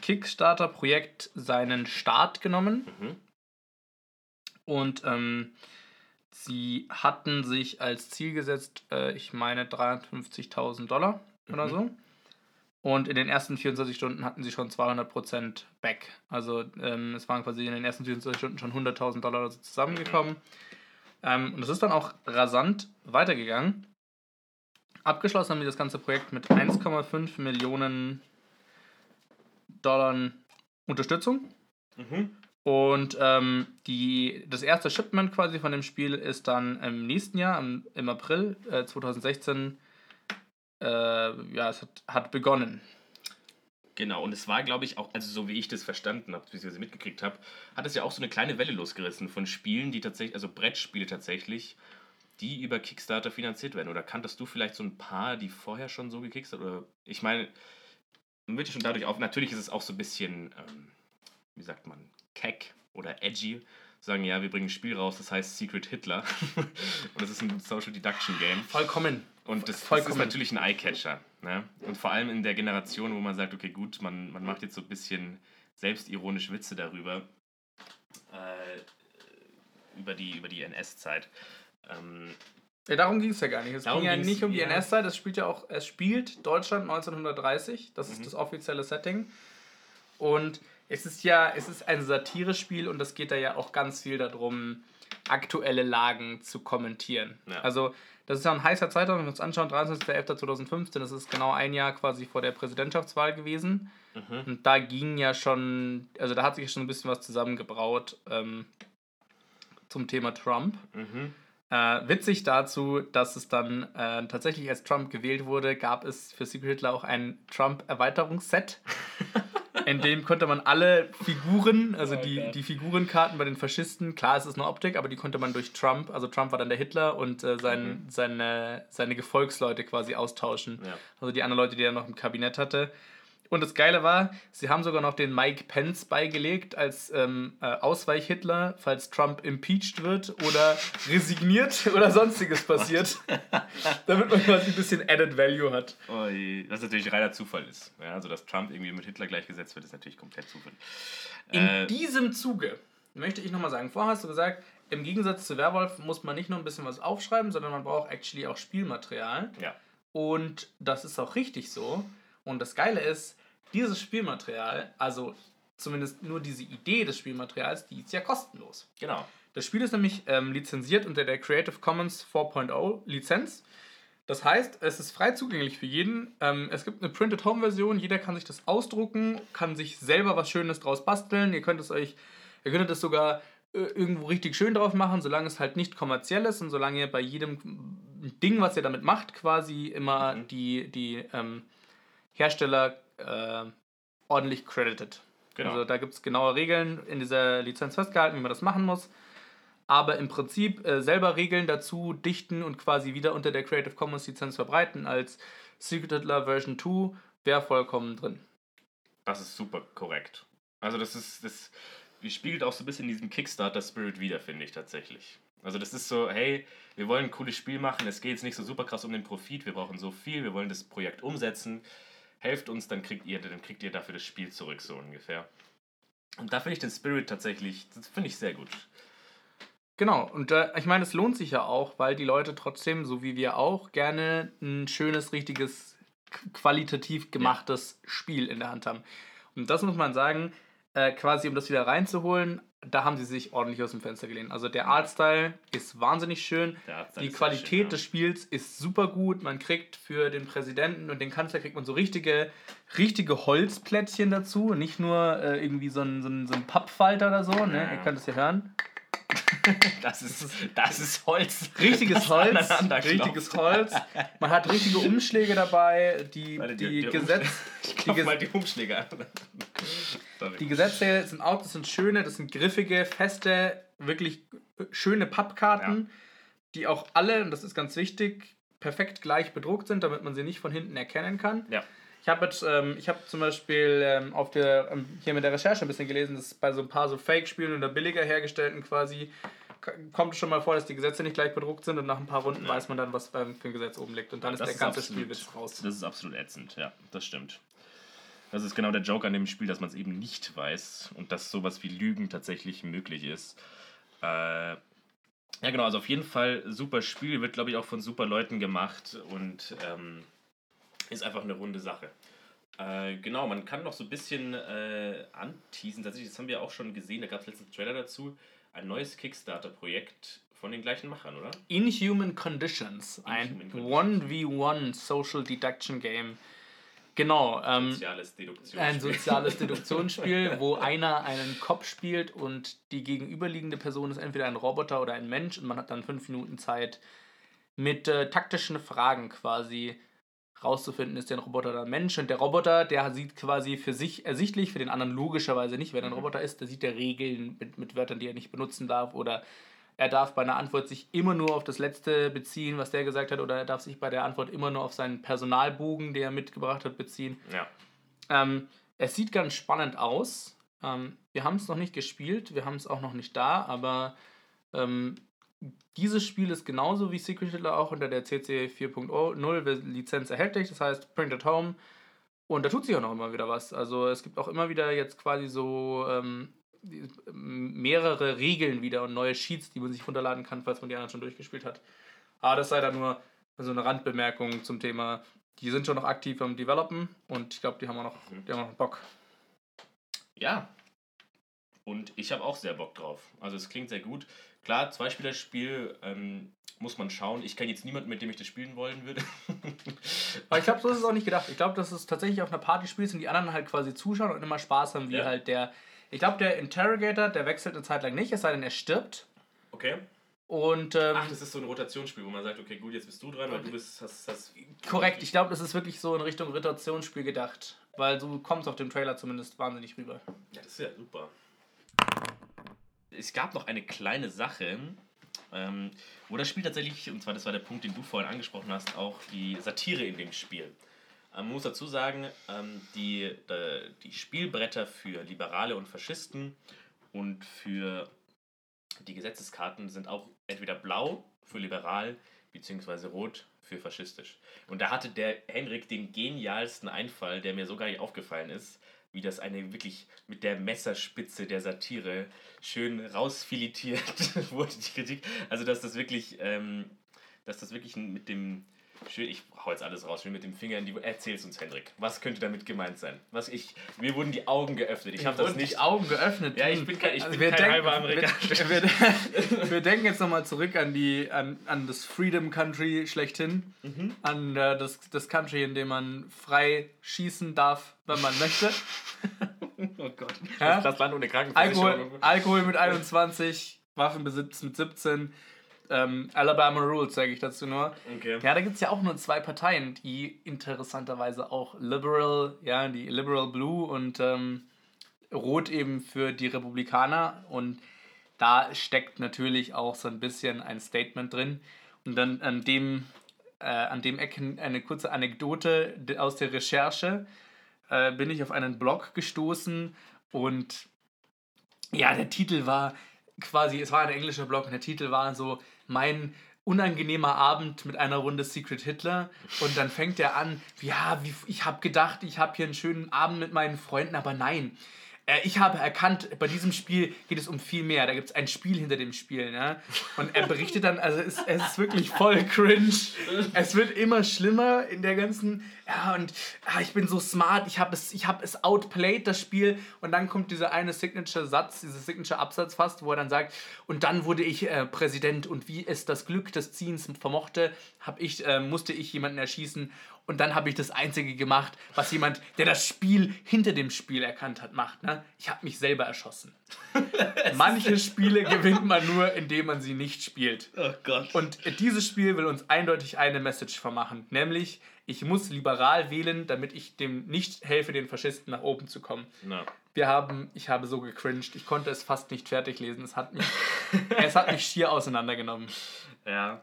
Kickstarter-Projekt seinen Start genommen. Mhm. Und ähm, sie hatten sich als Ziel gesetzt, äh, ich meine 350.000 Dollar oder Mhm. so. Und in den ersten 24 Stunden hatten sie schon 200% back. Also ähm, es waren quasi in den ersten 24 Stunden schon 100.000 Dollar so zusammengekommen. Ähm, und das ist dann auch rasant weitergegangen. Abgeschlossen haben wir das ganze Projekt mit 1,5 Millionen Dollar Unterstützung. Mhm. Und ähm, die, das erste Shipment quasi von dem Spiel ist dann im nächsten Jahr, im, im April äh, 2016, äh, ja, es hat, hat begonnen. Genau, und es war, glaube ich, auch, also so wie ich das verstanden habe, beziehungsweise mitgekriegt habe, hat es ja auch so eine kleine Welle losgerissen von Spielen, die tatsächlich, also Brettspiele tatsächlich, die über Kickstarter finanziert werden. Oder kanntest du vielleicht so ein paar, die vorher schon so gekickstartet? Oder ich meine, man wird schon dadurch auf, natürlich ist es auch so ein bisschen, ähm, wie sagt man, keck oder edgy. Sagen, ja, wir bringen ein Spiel raus, das heißt Secret Hitler. und das ist ein Social Deduction Game. Vollkommen. Und das, das ist Vollkommen. natürlich ein Eye-Catcher. Ne? Und vor allem in der Generation, wo man sagt, okay, gut, man, man macht jetzt so ein bisschen selbstironisch Witze darüber, äh, über die, über die NS-Zeit. Ähm, Ja, darum ging es ja gar nicht. Es Darum ging ja nicht um die ja. NS-Zeit, es spielt ja auch, es spielt Deutschland 1930, das ist Mhm. das offizielle Setting. Und es ist ja, es ist ein Satirespiel und es geht da ja auch ganz viel darum, aktuelle Lagen zu kommentieren. Ja. Also Das ist ja ein heißer Zeitraum, wenn wir uns anschauen, 23.11.2015, das ist genau ein Jahr quasi vor der Präsidentschaftswahl gewesen. Mhm. Und da ging ja schon, also da hat sich schon ein bisschen was zusammengebraut ähm, zum Thema Trump. Mhm. Äh, witzig dazu, dass es dann äh, tatsächlich, als Trump gewählt wurde, gab es für Secret Hitler auch ein Trump-Erweiterungsset. in dem konnte man alle Figuren, also oh die, die Figurenkarten bei den Faschisten, klar, es ist eine Optik, aber die konnte man durch Trump, also Trump war dann der Hitler und äh, sein, mhm. seine, seine Gefolgsleute quasi austauschen. Ja. Also die anderen Leute, die er noch im Kabinett hatte. Und das Geile war, sie haben sogar noch den Mike Pence beigelegt als ähm, äh, Ausweich-Hitler, falls Trump impeached wird oder resigniert oder sonstiges passiert. damit man quasi ein bisschen Added Value hat. Oh, was natürlich reiner Zufall ist. Ja, also, dass Trump irgendwie mit Hitler gleichgesetzt wird, ist natürlich komplett Zufall. In äh, diesem Zuge möchte ich nochmal sagen: Vorher hast du gesagt, im Gegensatz zu Werwolf muss man nicht nur ein bisschen was aufschreiben, sondern man braucht actually auch Spielmaterial. Ja. Und das ist auch richtig so. Und das Geile ist, dieses Spielmaterial, also zumindest nur diese Idee des Spielmaterials, die ist ja kostenlos. Genau. Das Spiel ist nämlich ähm, lizenziert unter der Creative Commons 4.0 Lizenz. Das heißt, es ist frei zugänglich für jeden. Ähm, es gibt eine Printed Home Version, jeder kann sich das ausdrucken, kann sich selber was Schönes draus basteln. Ihr könnt es euch, ihr könntet es sogar äh, irgendwo richtig schön drauf machen, solange es halt nicht kommerziell ist und solange ihr bei jedem Ding, was ihr damit macht, quasi immer mhm. die, die ähm, Hersteller äh, ordentlich credited. Genau. Also da gibt es genaue Regeln in dieser Lizenz festgehalten, wie man das machen muss. Aber im Prinzip äh, selber Regeln dazu dichten und quasi wieder unter der Creative Commons Lizenz verbreiten als Secret Hitler Version 2 wäre vollkommen drin. Das ist super korrekt. Also das ist, das spiegelt auch so ein bisschen in diesem Kickstarter-Spirit wieder, finde ich tatsächlich. Also das ist so, hey, wir wollen ein cooles Spiel machen, es geht jetzt nicht so super krass um den Profit, wir brauchen so viel, wir wollen das Projekt umsetzen helft uns, dann kriegt ihr, dann kriegt ihr dafür das Spiel zurück, so ungefähr. Und da finde ich den Spirit tatsächlich, das finde ich sehr gut. Genau, und äh, ich meine, es lohnt sich ja auch, weil die Leute trotzdem, so wie wir auch, gerne ein schönes, richtiges, qualitativ gemachtes ja. Spiel in der Hand haben. Und das muss man sagen, äh, quasi um das wieder reinzuholen, da haben sie sich ordentlich aus dem Fenster gelehnt. Also der Artstyle ist wahnsinnig schön. Die Qualität schön, ja. des Spiels ist super gut. Man kriegt für den Präsidenten und den Kanzler kriegt man so richtige, richtige Holzplättchen dazu. Nicht nur äh, irgendwie so ein, so, ein, so ein Pappfalter oder so. Ne? Ja. Ihr könnt es ja hören. Das ist, das ist Holz. Richtiges Holz. Richtiges Holz. Man hat richtige Umschläge dabei. Die, Warte, die, die, Gesetz. Ich klopfe mal die Umschläge an. Die Gesetze sind auch, das sind schöne, das sind griffige, feste, wirklich schöne Pappkarten, ja. die auch alle, und das ist ganz wichtig, perfekt gleich bedruckt sind, damit man sie nicht von hinten erkennen kann. Ja. Ich habe ähm, hab zum Beispiel ähm, auf der, ähm, hier mit der Recherche ein bisschen gelesen, dass bei so ein paar so Fake-Spielen oder billiger hergestellten quasi kommt es schon mal vor, dass die Gesetze nicht gleich bedruckt sind und nach ein paar Runden ja. weiß man dann, was für ein Gesetz oben liegt und dann ist der ganze Spielwitz raus. Das ist absolut ätzend, ja, das stimmt. Das ist genau der Joke an dem Spiel, dass man es eben nicht weiß und dass sowas wie Lügen tatsächlich möglich ist. Äh, ja, genau, also auf jeden Fall super Spiel, wird glaube ich auch von super Leuten gemacht und ähm, ist einfach eine runde Sache. Äh, genau, man kann noch so ein bisschen äh, anteasen. Tatsächlich, das haben wir auch schon gesehen, da gab es letzten Trailer dazu. Ein neues Kickstarter-Projekt von den gleichen Machern, oder? Inhuman Conditions, ein 1v1 Social Deduction Game. Genau. Ähm, soziales Deduktionsspiel. Ein soziales Deduktionsspiel, wo einer einen Kopf spielt und die gegenüberliegende Person ist entweder ein Roboter oder ein Mensch und man hat dann fünf Minuten Zeit, mit äh, taktischen Fragen quasi rauszufinden, ist der ein Roboter oder ein Mensch. Und der Roboter, der sieht quasi für sich ersichtlich, für den anderen logischerweise nicht, wenn er ein mhm. Roboter ist, der sieht der Regeln mit, mit Wörtern, die er nicht benutzen darf oder er darf bei einer Antwort sich immer nur auf das Letzte beziehen, was der gesagt hat, oder er darf sich bei der Antwort immer nur auf seinen Personalbogen, den er mitgebracht hat, beziehen. Ja. Ähm, es sieht ganz spannend aus. Ähm, wir haben es noch nicht gespielt, wir haben es auch noch nicht da, aber ähm, dieses Spiel ist genauso wie Secret Hitler auch unter der CC 4.0 Lizenz erhältlich, das heißt Print at Home. Und da tut sich auch noch immer wieder was. Also es gibt auch immer wieder jetzt quasi so ähm, mehrere Regeln wieder und neue Sheets, die man sich runterladen kann, falls man die anderen schon durchgespielt hat. Aber das sei dann nur so eine Randbemerkung zum Thema. Die sind schon noch aktiv am Developen und ich glaube, die haben auch noch, die haben noch Bock. Ja. Und ich habe auch sehr Bock drauf. Also es klingt sehr gut klar, Zweispielerspiel ähm, muss man schauen. Ich kenne jetzt niemanden, mit dem ich das spielen wollen würde. Aber ich glaube, so ist es auch nicht gedacht. Ich glaube, dass es tatsächlich auf einer Party spielst und die anderen halt quasi zuschauen und immer Spaß haben, wie ja. halt der. Ich glaube, der Interrogator, der wechselt eine Zeit lang nicht, es sei denn, er stirbt. Okay. Und, ähm, Ach, das ist so ein Rotationsspiel, wo man sagt, okay, gut, jetzt bist du dran, weil du bist. Hast, hast korrekt, ich glaube, das ist wirklich so in Richtung Rotationsspiel gedacht. Weil du kommst auf dem Trailer zumindest wahnsinnig rüber. Ja, das ist ja super. Es gab noch eine kleine Sache, ähm, wo das Spiel tatsächlich, und zwar das war der Punkt, den du vorhin angesprochen hast, auch die Satire in dem Spiel. Man muss dazu sagen, ähm, die, die, die Spielbretter für Liberale und Faschisten und für die Gesetzeskarten sind auch entweder blau für liberal beziehungsweise rot für faschistisch. Und da hatte der Henrik den genialsten Einfall, der mir so gar nicht aufgefallen ist, wie das eine wirklich mit der Messerspitze der Satire schön rausfiletiert wurde, die Kritik. Also, dass das wirklich, ähm, dass das wirklich mit dem ich hau jetzt alles raus, schön mit dem Finger in die. Erzähl's uns, Hendrik. Was könnte damit gemeint sein? Was ich, mir wurden die Augen geöffnet. Ich habe das nicht. Die Augen geöffnet. Ja, ich bin kein, ich also bin kein denken, halber Amerikaner. Wir, wir, wir, denken jetzt nochmal zurück an, die, an, an das Freedom Country schlechthin. Mhm. An äh, das, das Country, in dem man frei schießen darf, wenn man möchte. oh Gott. Ja? Das Land ohne Alkohol, Alkohol mit 21, Waffenbesitz mit 17 ähm, Alabama Rules, sage ich dazu nur. Okay. Ja, da gibt es ja auch nur zwei Parteien, die interessanterweise auch Liberal, ja, die Liberal Blue und ähm, Rot eben für die Republikaner. Und da steckt natürlich auch so ein bisschen ein Statement drin. Und dann an dem, äh, an dem Ecken eine kurze Anekdote aus der Recherche äh, bin ich auf einen Blog gestoßen und ja, der Titel war quasi, es war ein englischer Blog und der Titel war so mein unangenehmer Abend mit einer Runde Secret Hitler. Und dann fängt er an, ja, wie, ich habe gedacht, ich habe hier einen schönen Abend mit meinen Freunden, aber nein, ich habe erkannt, bei diesem Spiel geht es um viel mehr. Da gibt es ein Spiel hinter dem Spiel. Ne? Und er berichtet dann, also es, es ist wirklich voll cringe. Es wird immer schlimmer in der ganzen, ja, und ah, ich bin so smart, ich habe es, hab es outplayed, das Spiel. Und dann kommt dieser eine Signature-Satz, dieser Signature-Absatz fast, wo er dann sagt, und dann wurde ich äh, Präsident und wie es das Glück des Ziehens vermochte, hab ich, äh, musste ich jemanden erschießen und dann habe ich das Einzige gemacht, was jemand, der das Spiel hinter dem Spiel erkannt hat, macht. Ne? Ich habe mich selber erschossen. Manche Spiele gewinnt man nur, indem man sie nicht spielt. Oh Gott. Und dieses Spiel will uns eindeutig eine Message vermachen, nämlich ich muss liberal wählen, damit ich dem nicht helfe, den Faschisten nach oben zu kommen. No. Wir haben, ich habe so gecringed, ich konnte es fast nicht fertig lesen. Es hat mich, es hat mich schier auseinandergenommen. Ja.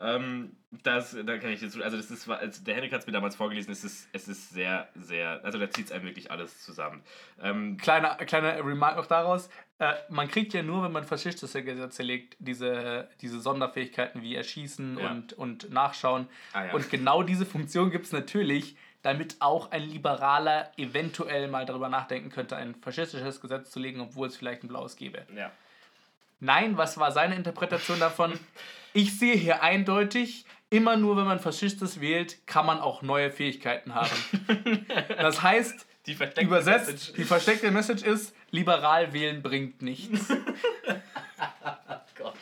Ähm, das, da kann ich jetzt, also das ist, also der Henrik hat es mir damals vorgelesen, es ist, es ist sehr, sehr, also da zieht es einem wirklich alles zusammen. Ähm, kleiner, kleiner Remark noch daraus, äh, man kriegt ja nur, wenn man faschistische Gesetze legt, diese, diese Sonderfähigkeiten wie Erschießen ja. und, und Nachschauen. Ah, ja. Und genau diese Funktion gibt es natürlich, damit auch ein Liberaler eventuell mal darüber nachdenken könnte, ein faschistisches Gesetz zu legen, obwohl es vielleicht ein blaues gäbe. Ja. Nein, was war seine Interpretation davon? Ich sehe hier eindeutig, immer nur wenn man Faschistes wählt, kann man auch neue Fähigkeiten haben. Das heißt, die übersetzt, Message. die versteckte Message ist, liberal wählen bringt nichts. Gott.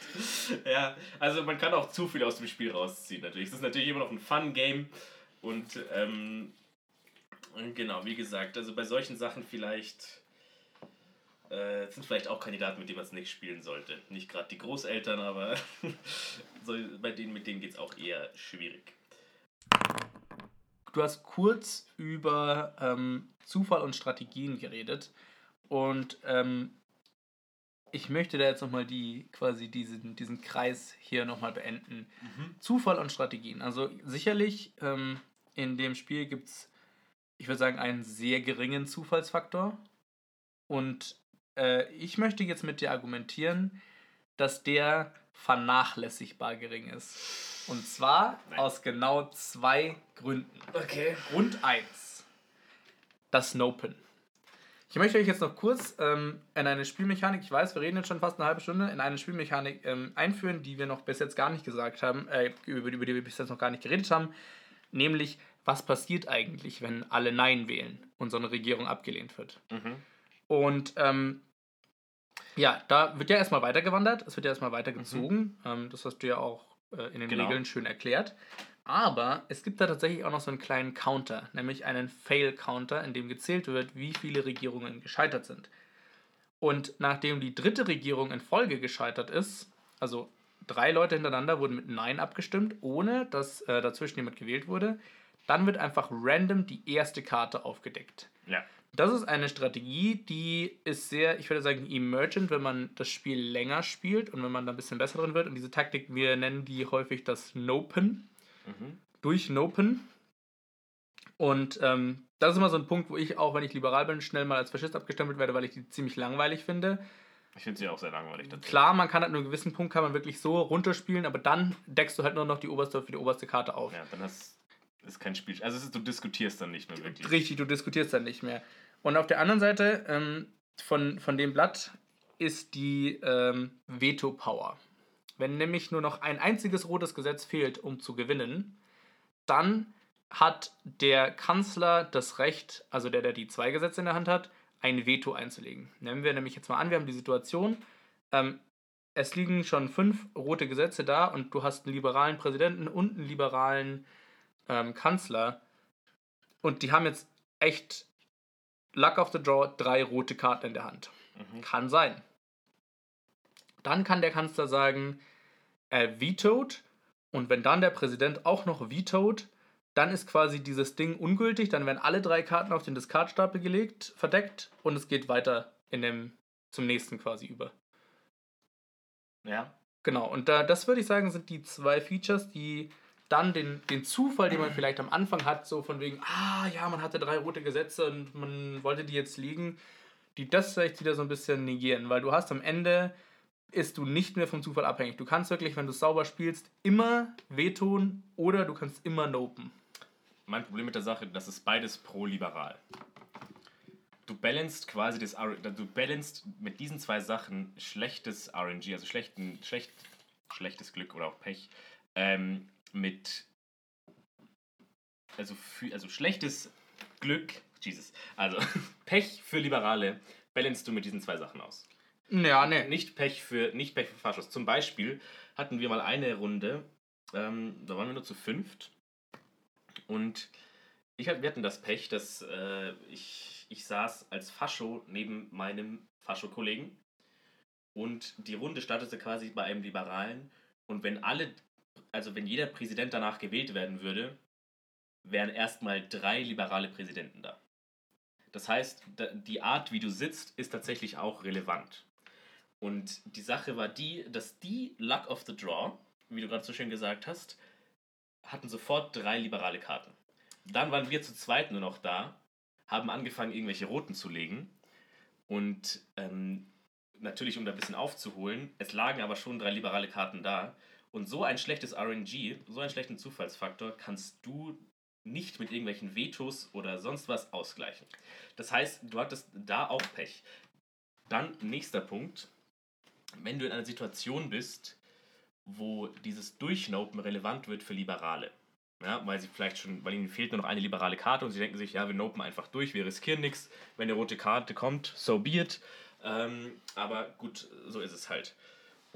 Ja, also man kann auch zu viel aus dem Spiel rausziehen natürlich. Es ist natürlich immer noch ein Fun-Game und ähm, genau, wie gesagt, also bei solchen Sachen vielleicht äh, sind vielleicht auch Kandidaten, mit denen man es nicht spielen sollte. Nicht gerade die Großeltern, aber so, bei denen, mit denen geht es auch eher schwierig. Du hast kurz über ähm, Zufall und Strategien geredet und ähm, ich möchte da jetzt nochmal die, quasi diesen, diesen Kreis hier nochmal beenden. Mhm. Zufall und Strategien. Also sicherlich ähm, in dem Spiel gibt es, ich würde sagen, einen sehr geringen Zufallsfaktor. Und äh, ich möchte jetzt mit dir argumentieren, dass der vernachlässigbar gering ist. Und zwar Nein. aus genau zwei Gründen. Okay. Grund 1. Das Nopen. Ich möchte euch jetzt noch kurz ähm, in eine Spielmechanik, ich weiß, wir reden jetzt schon fast eine halbe Stunde, in eine Spielmechanik ähm, einführen, die wir noch bis jetzt gar nicht gesagt haben, äh, über, über die wir bis jetzt noch gar nicht geredet haben. Nämlich, was passiert eigentlich, wenn alle Nein wählen und so eine Regierung abgelehnt wird? Mhm. Und ähm, Ja, da wird ja erstmal weitergewandert, es wird ja erstmal weitergezogen. Mhm. Ähm, das hast du ja auch äh, in den genau. Regeln schön erklärt. Aber es gibt da tatsächlich auch noch so einen kleinen Counter, nämlich einen Fail-Counter, in dem gezählt wird, wie viele Regierungen gescheitert sind. Und nachdem die dritte Regierung in Folge gescheitert ist, also drei Leute hintereinander wurden mit Nein abgestimmt, ohne dass äh, dazwischen jemand gewählt wurde, dann wird einfach random die erste Karte aufgedeckt. Ja. Das ist eine Strategie, die ist sehr, ich würde sagen, emergent, wenn man das Spiel länger spielt und wenn man da ein bisschen besser drin wird. Und diese Taktik, wir nennen die häufig das Nopen. Mhm. Durch Nopen. Und ähm, das ist immer so ein Punkt, wo ich auch, wenn ich liberal bin, schnell mal als Faschist abgestempelt werde, weil ich die ziemlich langweilig finde. Ich finde sie auch sehr langweilig. Dazu. Klar, man kann halt nur einen gewissen Punkt kann man wirklich so runterspielen, aber dann deckst du halt nur noch die oberste für die oberste Karte auf. Ja, dann hast, ist kein Spiel. Also ist, du diskutierst dann nicht mehr wirklich. Richtig, du diskutierst dann nicht mehr. Und auf der anderen Seite ähm, von, von dem Blatt ist die ähm, Veto-Power. Wenn nämlich nur noch ein einziges rotes Gesetz fehlt, um zu gewinnen, dann hat der Kanzler das Recht, also der, der die zwei Gesetze in der Hand hat, ein Veto einzulegen. Nehmen wir nämlich jetzt mal an, wir haben die Situation, ähm, es liegen schon fünf rote Gesetze da und du hast einen liberalen Präsidenten und einen liberalen ähm, Kanzler und die haben jetzt echt Luck of the Draw drei rote Karten in der Hand. Mhm. Kann sein. Dann kann der Kanzler sagen, er vetoed und wenn dann der Präsident auch noch vetoed, dann ist quasi dieses Ding ungültig, dann werden alle drei Karten auf den Discardstapel gelegt, verdeckt und es geht weiter in dem, zum nächsten quasi über. Ja. Genau, und da, das würde ich sagen, sind die zwei Features, die dann den, den Zufall, den man vielleicht am Anfang hat, so von wegen, ah ja, man hatte drei rote Gesetze und man wollte die jetzt liegen, die das vielleicht wieder so ein bisschen negieren, weil du hast am Ende ist du nicht mehr vom Zufall abhängig. Du kannst wirklich, wenn du sauber spielst, immer wehtun oder du kannst immer nopen. Mein Problem mit der Sache, das ist beides pro-liberal. Du balanced quasi das du balanced mit diesen zwei Sachen schlechtes RNG, also schlechten, schlecht, schlechtes Glück oder auch Pech, ähm, mit also, für, also schlechtes Glück, Jesus, also Pech für Liberale balancest du mit diesen zwei Sachen aus. Ja, ne. Nicht Pech für, nicht Pech für Faschos. Zum Beispiel hatten wir mal eine Runde, ähm, da waren wir nur zu fünft und ich, wir hatten das Pech, dass äh, ich, ich saß als Fascho neben meinem Fascho-Kollegen und die Runde startete quasi bei einem Liberalen und wenn alle also wenn jeder Präsident danach gewählt werden würde, wären erstmal drei liberale Präsidenten da. Das heißt, die Art, wie du sitzt, ist tatsächlich auch relevant. Und die Sache war die, dass die Luck of the Draw, wie du gerade so schön gesagt hast, hatten sofort drei liberale Karten. Dann waren wir zu zweit nur noch da, haben angefangen, irgendwelche Roten zu legen. Und ähm, natürlich, um da ein bisschen aufzuholen, es lagen aber schon drei liberale Karten da. Und so ein schlechtes RNG, so einen schlechten Zufallsfaktor kannst du nicht mit irgendwelchen Vetos oder sonst was ausgleichen. Das heißt, du hattest da auch Pech. Dann nächster Punkt, wenn du in einer Situation bist, wo dieses Durchnopen relevant wird für Liberale. Ja, weil sie vielleicht schon, weil ihnen fehlt nur noch eine liberale Karte und sie denken sich, ja, wir nopen einfach durch, wir riskieren nichts. Wenn eine rote Karte kommt, so be it. Ähm, aber gut, so ist es halt.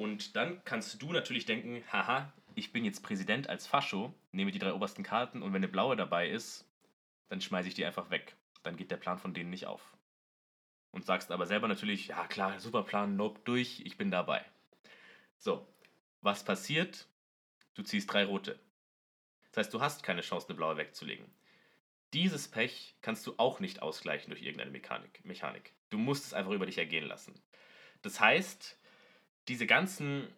Und dann kannst du natürlich denken, haha, ich bin jetzt Präsident als Fascho, nehme die drei obersten Karten und wenn eine blaue dabei ist, dann schmeiße ich die einfach weg. Dann geht der Plan von denen nicht auf. Und sagst aber selber natürlich, ja klar, super Plan, nope, durch, ich bin dabei. So, was passiert? Du ziehst drei rote. Das heißt, du hast keine Chance, eine blaue wegzulegen. Dieses Pech kannst du auch nicht ausgleichen durch irgendeine Mechanik. Mechanik. Du musst es einfach über dich ergehen lassen. Das heißt, diese ganzen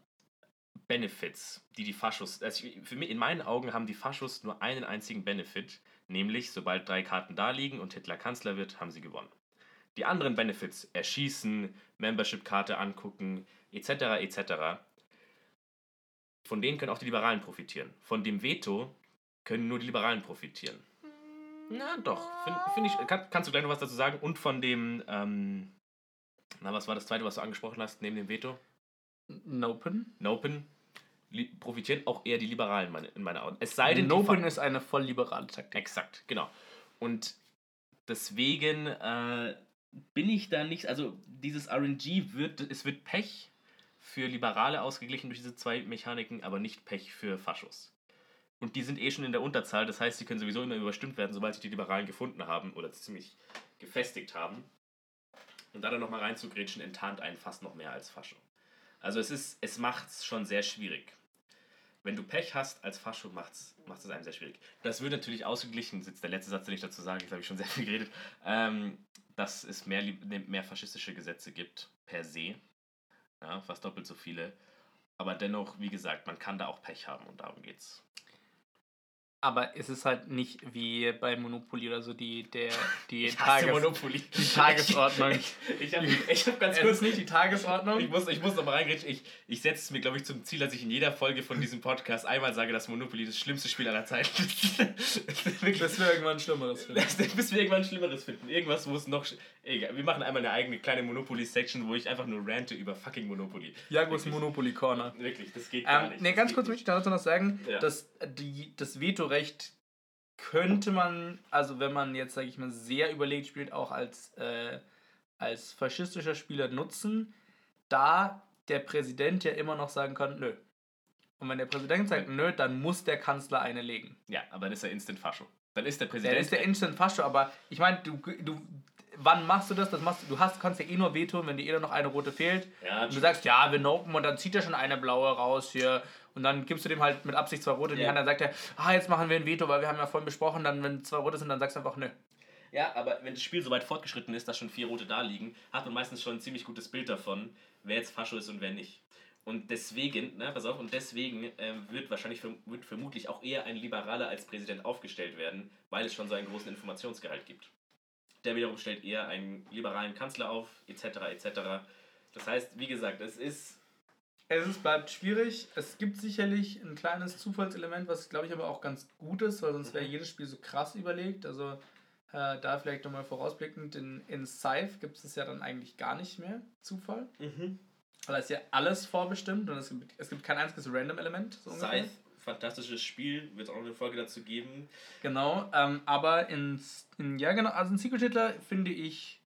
Benefits, die die Faschos, also für mich, in meinen Augen haben die Faschos nur einen einzigen Benefit, nämlich sobald drei Karten da liegen und Hitler Kanzler wird, haben sie gewonnen. Die anderen Benefits, erschießen, Membership-Karte angucken, etc., etc., von denen können auch die Liberalen profitieren. Von dem Veto können nur die Liberalen profitieren. Na doch, finde find ich, kann, kannst du gleich noch was dazu sagen? Und von dem, ähm, na, was war das zweite, was du angesprochen hast, neben dem Veto? Nopen. Nopen profitieren auch eher die Liberalen in meiner Augen. Es sei denn, Nopen ist eine voll liberale Taktik. Exakt, genau. Und deswegen äh, bin ich da nicht, also dieses RNG wird, es wird Pech für Liberale ausgeglichen durch diese zwei Mechaniken, aber nicht Pech für Faschos. Und die sind eh schon in der Unterzahl, das heißt, sie können sowieso immer überstimmt werden, sobald sich die Liberalen gefunden haben oder ziemlich gefestigt haben. Und da dann nochmal reinzugrätschen, enttarnt einen fast noch mehr als Fascho. Also es ist, es macht es schon sehr schwierig. Wenn du Pech hast als Fascho, macht es einem sehr schwierig. Das wird natürlich ausgeglichen, das ist jetzt der letzte Satz, den ich dazu sage, ich habe ich schon sehr viel geredet, ähm, dass es mehr, mehr faschistische Gesetze gibt, per se. Ja, fast doppelt so viele. Aber dennoch, wie gesagt, man kann da auch Pech haben und darum geht's. Aber es ist halt nicht wie bei Monopoly oder so die, der, die, ich Tages Monopoly. die Tagesordnung. ich ich habe ich hab ganz kurz. nicht die Tagesordnung. Ich muss, ich muss noch mal reingrätschen. Ich, ich setze es mir, glaube ich, zum Ziel, dass ich in jeder Folge von diesem Podcast einmal sage, dass Monopoly das schlimmste Spiel aller Zeiten ist. bis wir irgendwann ein Schlimmeres finden. bis wir irgendwann ein Schlimmeres finden. Irgendwas, wo es noch. Egal, wir machen einmal eine eigene kleine Monopoly-Section, wo ich einfach nur rante über fucking Monopoly. Jagos Monopoly Corner. Wirklich, das geht gar Ähm, nicht. nee, ganz kurz möchte ich dazu noch sagen, Ja. dass die, das Vetorecht könnte man, also wenn man jetzt, sage ich mal, sehr überlegt spielt, auch als, äh, als faschistischer Spieler nutzen, da der Präsident ja immer noch sagen kann, nö. Und wenn der Präsident sagt, nö, dann muss der Kanzler eine legen. Ja, aber dann ist er Instant Fascho. Dann ist der Präsident. ist der Instant Fascho, aber ich meine, du, du, wann machst du das? Das machst du, du hast, kannst ja eh nur wehtun, wenn dir eh noch eine rote fehlt. Ja, Und du sagst, ja, wir nopen und dann zieht er schon eine blaue raus hier. Und dann gibst du dem halt mit Absicht zwei rote in die. Hand. Dann sagt er, ah, jetzt machen wir ein Veto, weil wir haben ja vorhin besprochen, dann, wenn zwei rote sind, dann sagst du einfach, nö. Ja, aber wenn das Spiel so weit fortgeschritten ist, dass schon vier Rote da liegen, hat man meistens schon ein ziemlich gutes Bild davon, wer jetzt Fascho ist und wer nicht. Und deswegen, ne, pass auf, und deswegen ähm, wird wahrscheinlich wird vermutlich auch eher ein Liberaler als Präsident aufgestellt werden, weil es schon so einen großen Informationsgehalt gibt. Der wiederum stellt eher einen liberalen Kanzler auf, etc. etc. Das heißt, wie gesagt, es ist. Es ist, bleibt schwierig. Es gibt sicherlich ein kleines Zufallselement, was glaube ich aber auch ganz gut ist, weil sonst wäre Mhm. jedes Spiel so krass überlegt. Also äh, da vielleicht nochmal vorausblickend, in, in Scythe gibt es ja dann eigentlich gar nicht mehr Zufall. Weil da ist ja alles vorbestimmt und es gibt, es gibt kein einziges Random-Element. So. Scythe, fantastisches Spiel, wird es auch noch eine Folge dazu geben. Genau, ähm, aber in, in, ja genau, also in Secret Hitler finde ich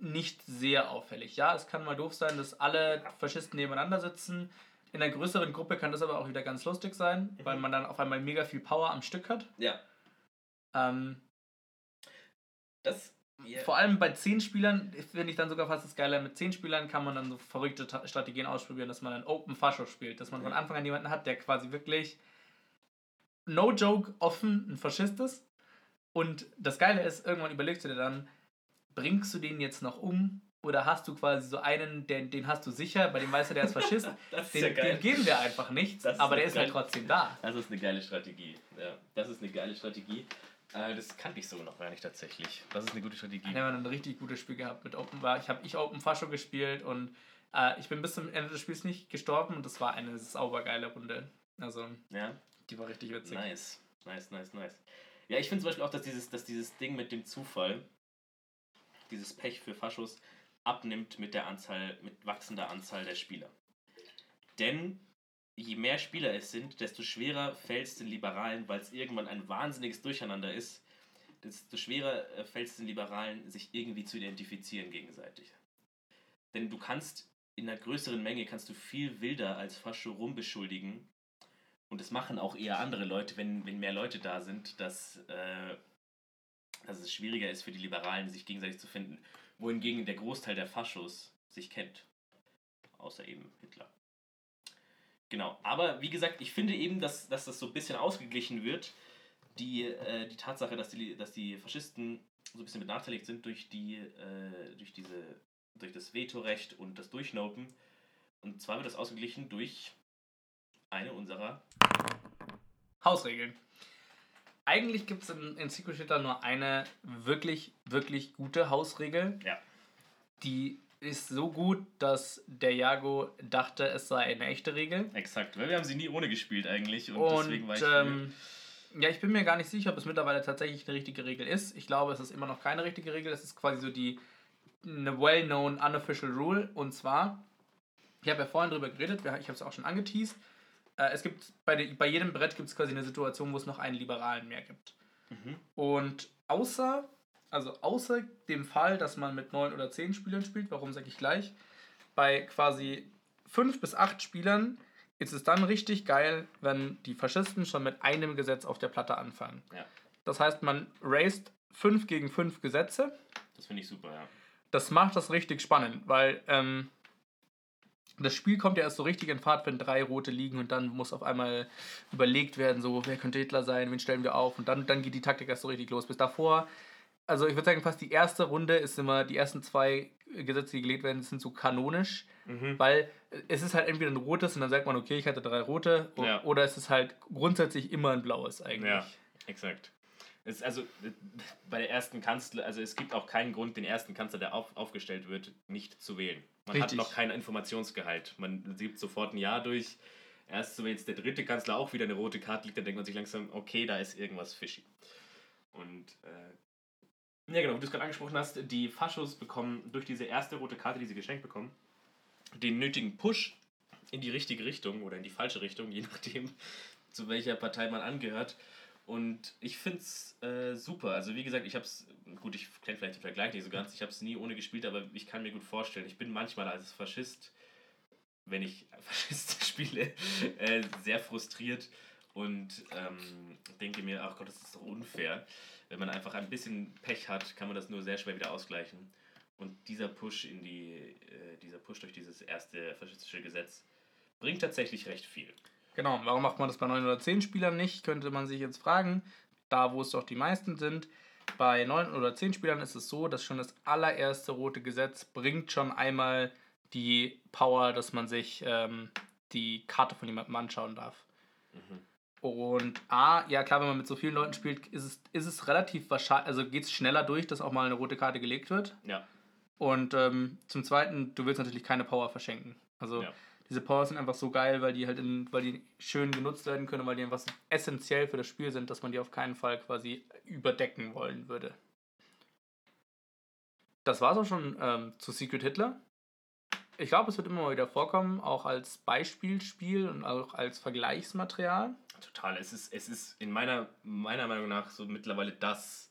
nicht sehr auffällig. Ja, es kann mal doof sein, dass alle Faschisten nebeneinander sitzen. In einer größeren Gruppe kann das aber auch wieder ganz lustig sein, weil man dann auf einmal mega viel Power am Stück hat. Ja, Ähm, das. Ja. Vor allem bei 10 Spielern finde ich dann sogar fast das Geile. Mit 10 Spielern kann man dann so verrückte Ta Strategien ausprobieren, dass man ein Open Fascho spielt. Dass man von Ja. Anfang an jemanden hat, der quasi wirklich no joke offen ein Faschist ist. Und das Geile ist, irgendwann überlegst du dir dann, bringst du den jetzt noch um? Oder hast du quasi so einen, den, den hast du sicher, bei dem weißt du, der ist Faschist, Das ist den, ja geil. den geben wir einfach nichts, Das aber der ist halt geil. trotzdem da. Das ist eine geile Strategie. Ja, das ist eine geile Strategie. Äh, das kannte ich so noch gar nicht tatsächlich. Das ist eine gute Strategie. Wir haben ein richtig gutes Spiel gehabt mit Open War. Ich habe ich Open Fascho gespielt und äh, ich bin bis zum Ende des Spiels nicht gestorben und das war eine saubergeile Runde. Also, Ja, die war richtig witzig. nice. Nice, nice, nice. Ja, ich finde zum Beispiel auch, dass dieses, dass dieses Ding mit dem Zufall, dieses Pech für Faschos, abnimmt mit der Anzahl, mit wachsender Anzahl der Spieler. Denn je mehr Spieler es sind, desto schwerer fällt es den Liberalen, weil es irgendwann ein wahnsinniges Durcheinander ist, desto schwerer äh, fällt es den Liberalen, sich irgendwie zu identifizieren gegenseitig. Denn du kannst in einer größeren Menge kannst du viel wilder als Fascho rumbeschuldigen. Und das machen auch eher andere Leute, wenn, wenn mehr Leute da sind, dass, äh, dass es schwieriger ist für die Liberalen, sich gegenseitig zu finden. Wohingegen der Großteil der Faschos sich kennt. Außer eben Hitler. Genau, aber wie gesagt, ich finde eben, dass, dass das so ein bisschen ausgeglichen wird. Die, äh, die Tatsache, dass die, dass die Faschisten so ein bisschen benachteiligt sind durch, die, äh, durch, diese, durch das Vetorecht und das Durchnopen. Und zwar wird das ausgeglichen durch eine unserer. Hausregeln. Eigentlich gibt es in, in Secret Hitler nur eine wirklich, wirklich gute Hausregel. Ja. Die ist so gut, dass der Jago dachte, es sei eine echte Regel. Exakt, weil wir haben sie nie ohne gespielt eigentlich und, Und deswegen war ich. ähm, ja, ich bin mir gar nicht sicher, ob es mittlerweile tatsächlich eine richtige Regel ist. Ich glaube, es ist immer noch keine richtige Regel. Es ist quasi so die eine well-known unofficial rule. Und zwar, ich habe ja vorhin drüber geredet, ich habe es auch schon angeteased. Äh, es gibt bei, de, bei jedem Brett gibt es quasi eine Situation, wo es noch einen Liberalen mehr gibt. Mhm. Und außer also außer dem Fall, dass man mit neun oder zehn Spielern spielt, warum sage ich gleich, bei quasi fünf bis acht Spielern ist es dann richtig geil, wenn die Faschisten schon mit einem Gesetz auf der Platte anfangen. Ja. Das heißt, man raced fünf gegen fünf Gesetze. Das finde ich super, ja. Das macht das richtig spannend, weil ähm, das Spiel kommt ja erst so richtig in Fahrt, wenn drei rote liegen und dann muss auf einmal überlegt werden, so, wer könnte Hitler sein, wen stellen wir auf und dann, dann geht die Taktik erst so richtig los. Bis davor, also ich würde sagen, fast die erste Runde ist immer, die ersten zwei Gesetze, die gelegt werden, sind so kanonisch, Mhm. weil es ist halt entweder ein rotes und dann sagt man, okay, ich hatte drei rote, Ja. oder es ist halt grundsätzlich immer ein blaues eigentlich. Ja, exakt. Es, also äh, bei der ersten Kanzler, also es gibt auch keinen Grund, den ersten Kanzler, der auf, aufgestellt wird, nicht zu wählen. Man Richtig. hat noch keinen Informationsgehalt. Man sieht sofort ein Jahr durch. Erst wenn jetzt der dritte Kanzler auch wieder eine rote Karte liegt, dann denkt man sich langsam, okay, da ist irgendwas fishy. Und äh, ja genau, wie du es gerade angesprochen hast, die Faschos bekommen durch diese erste rote Karte, die sie geschenkt bekommen, den nötigen Push in die richtige Richtung oder in die falsche Richtung, je nachdem, zu welcher Partei man angehört. Und ich finde es äh, super. Also wie gesagt, ich habe es, gut, ich kenne vielleicht den Vergleich nicht so ganz, ich habe es nie ohne gespielt, aber ich kann mir gut vorstellen, ich bin manchmal als Faschist, wenn ich Faschist spiele, äh, sehr frustriert und ähm, denke mir, ach Gott, das ist doch unfair. Wenn man einfach ein bisschen Pech hat, kann man das nur sehr schwer wieder ausgleichen. Und dieser Push in die, äh, dieser Push durch dieses erste faschistische Gesetz bringt tatsächlich recht viel. Genau, warum macht man das bei 9 oder 10 Spielern nicht, könnte man sich jetzt fragen. Da, wo es doch die meisten sind. Bei 9 oder 10 Spielern ist es so, dass schon das allererste rote Gesetz bringt schon einmal die Power, dass man sich ähm, die Karte von jemandem anschauen darf. Und A, ja klar, wenn man mit so vielen Leuten spielt, ist es, ist es relativ wahrscheinlich, also geht es schneller durch, dass auch mal eine rote Karte gelegt wird. Ja, Und ähm, zum Zweiten, du willst natürlich keine Power verschenken. Also Ja. Diese Powers sind einfach so geil, weil die halt in, weil die schön genutzt werden können, weil die einfach essentiell für das Spiel sind, dass man die auf keinen Fall quasi überdecken wollen würde. Das war's auch schon ähm, zu Secret Hitler. Ich glaube, es wird immer mal wieder vorkommen, auch als Beispielspiel und auch als Vergleichsmaterial. total. Es ist, es ist in meiner, meiner Meinung nach so mittlerweile das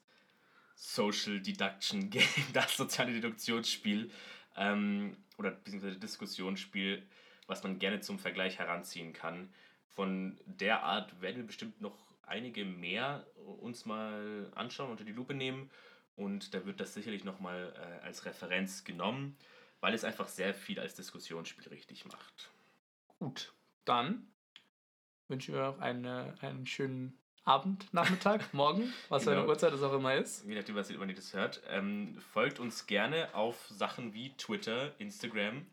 Social Deduction Game, das soziale Deduktionsspiel ähm, oder beziehungsweise Diskussionsspiel, was man gerne zum Vergleich heranziehen kann. Von der Art werden wir bestimmt noch einige mehr uns mal anschauen, unter die Lupe nehmen und da wird das sicherlich nochmal äh, als Referenz genommen, weil es einfach sehr viel als Diskussionsspiel richtig macht. Gut, dann wünschen wir noch eine, einen schönen Abend, Nachmittag, Morgen, was für eine Genau. Uhrzeit es auch immer ist. Je nachdem, was ihr das hört. Ähm, folgt uns gerne auf Sachen wie Twitter, Instagram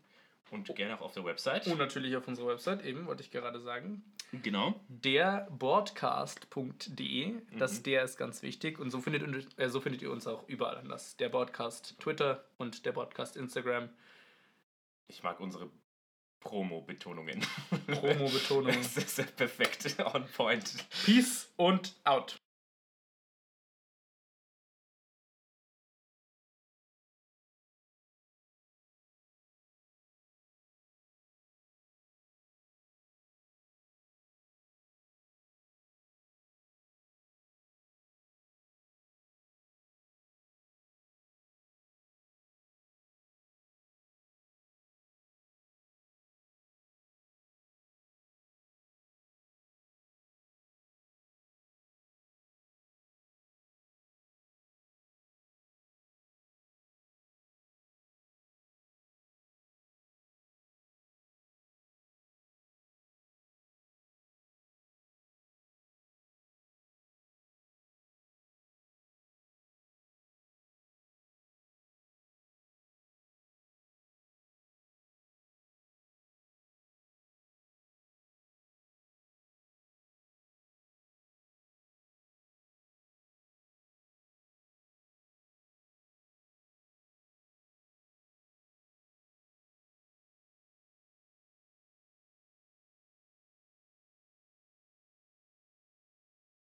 und gerne auch auf der Website. Und natürlich auf unserer Website, eben, wollte ich gerade sagen. genau. Der Broadcast.de, das der ist ganz wichtig und so findet, äh, so findet ihr uns auch überall anders. Der Broadcast Twitter und der Broadcast Instagram. Ich mag unsere Promo-Betonungen. Promo-Betonung. das ist perfekt. On point. Peace und out.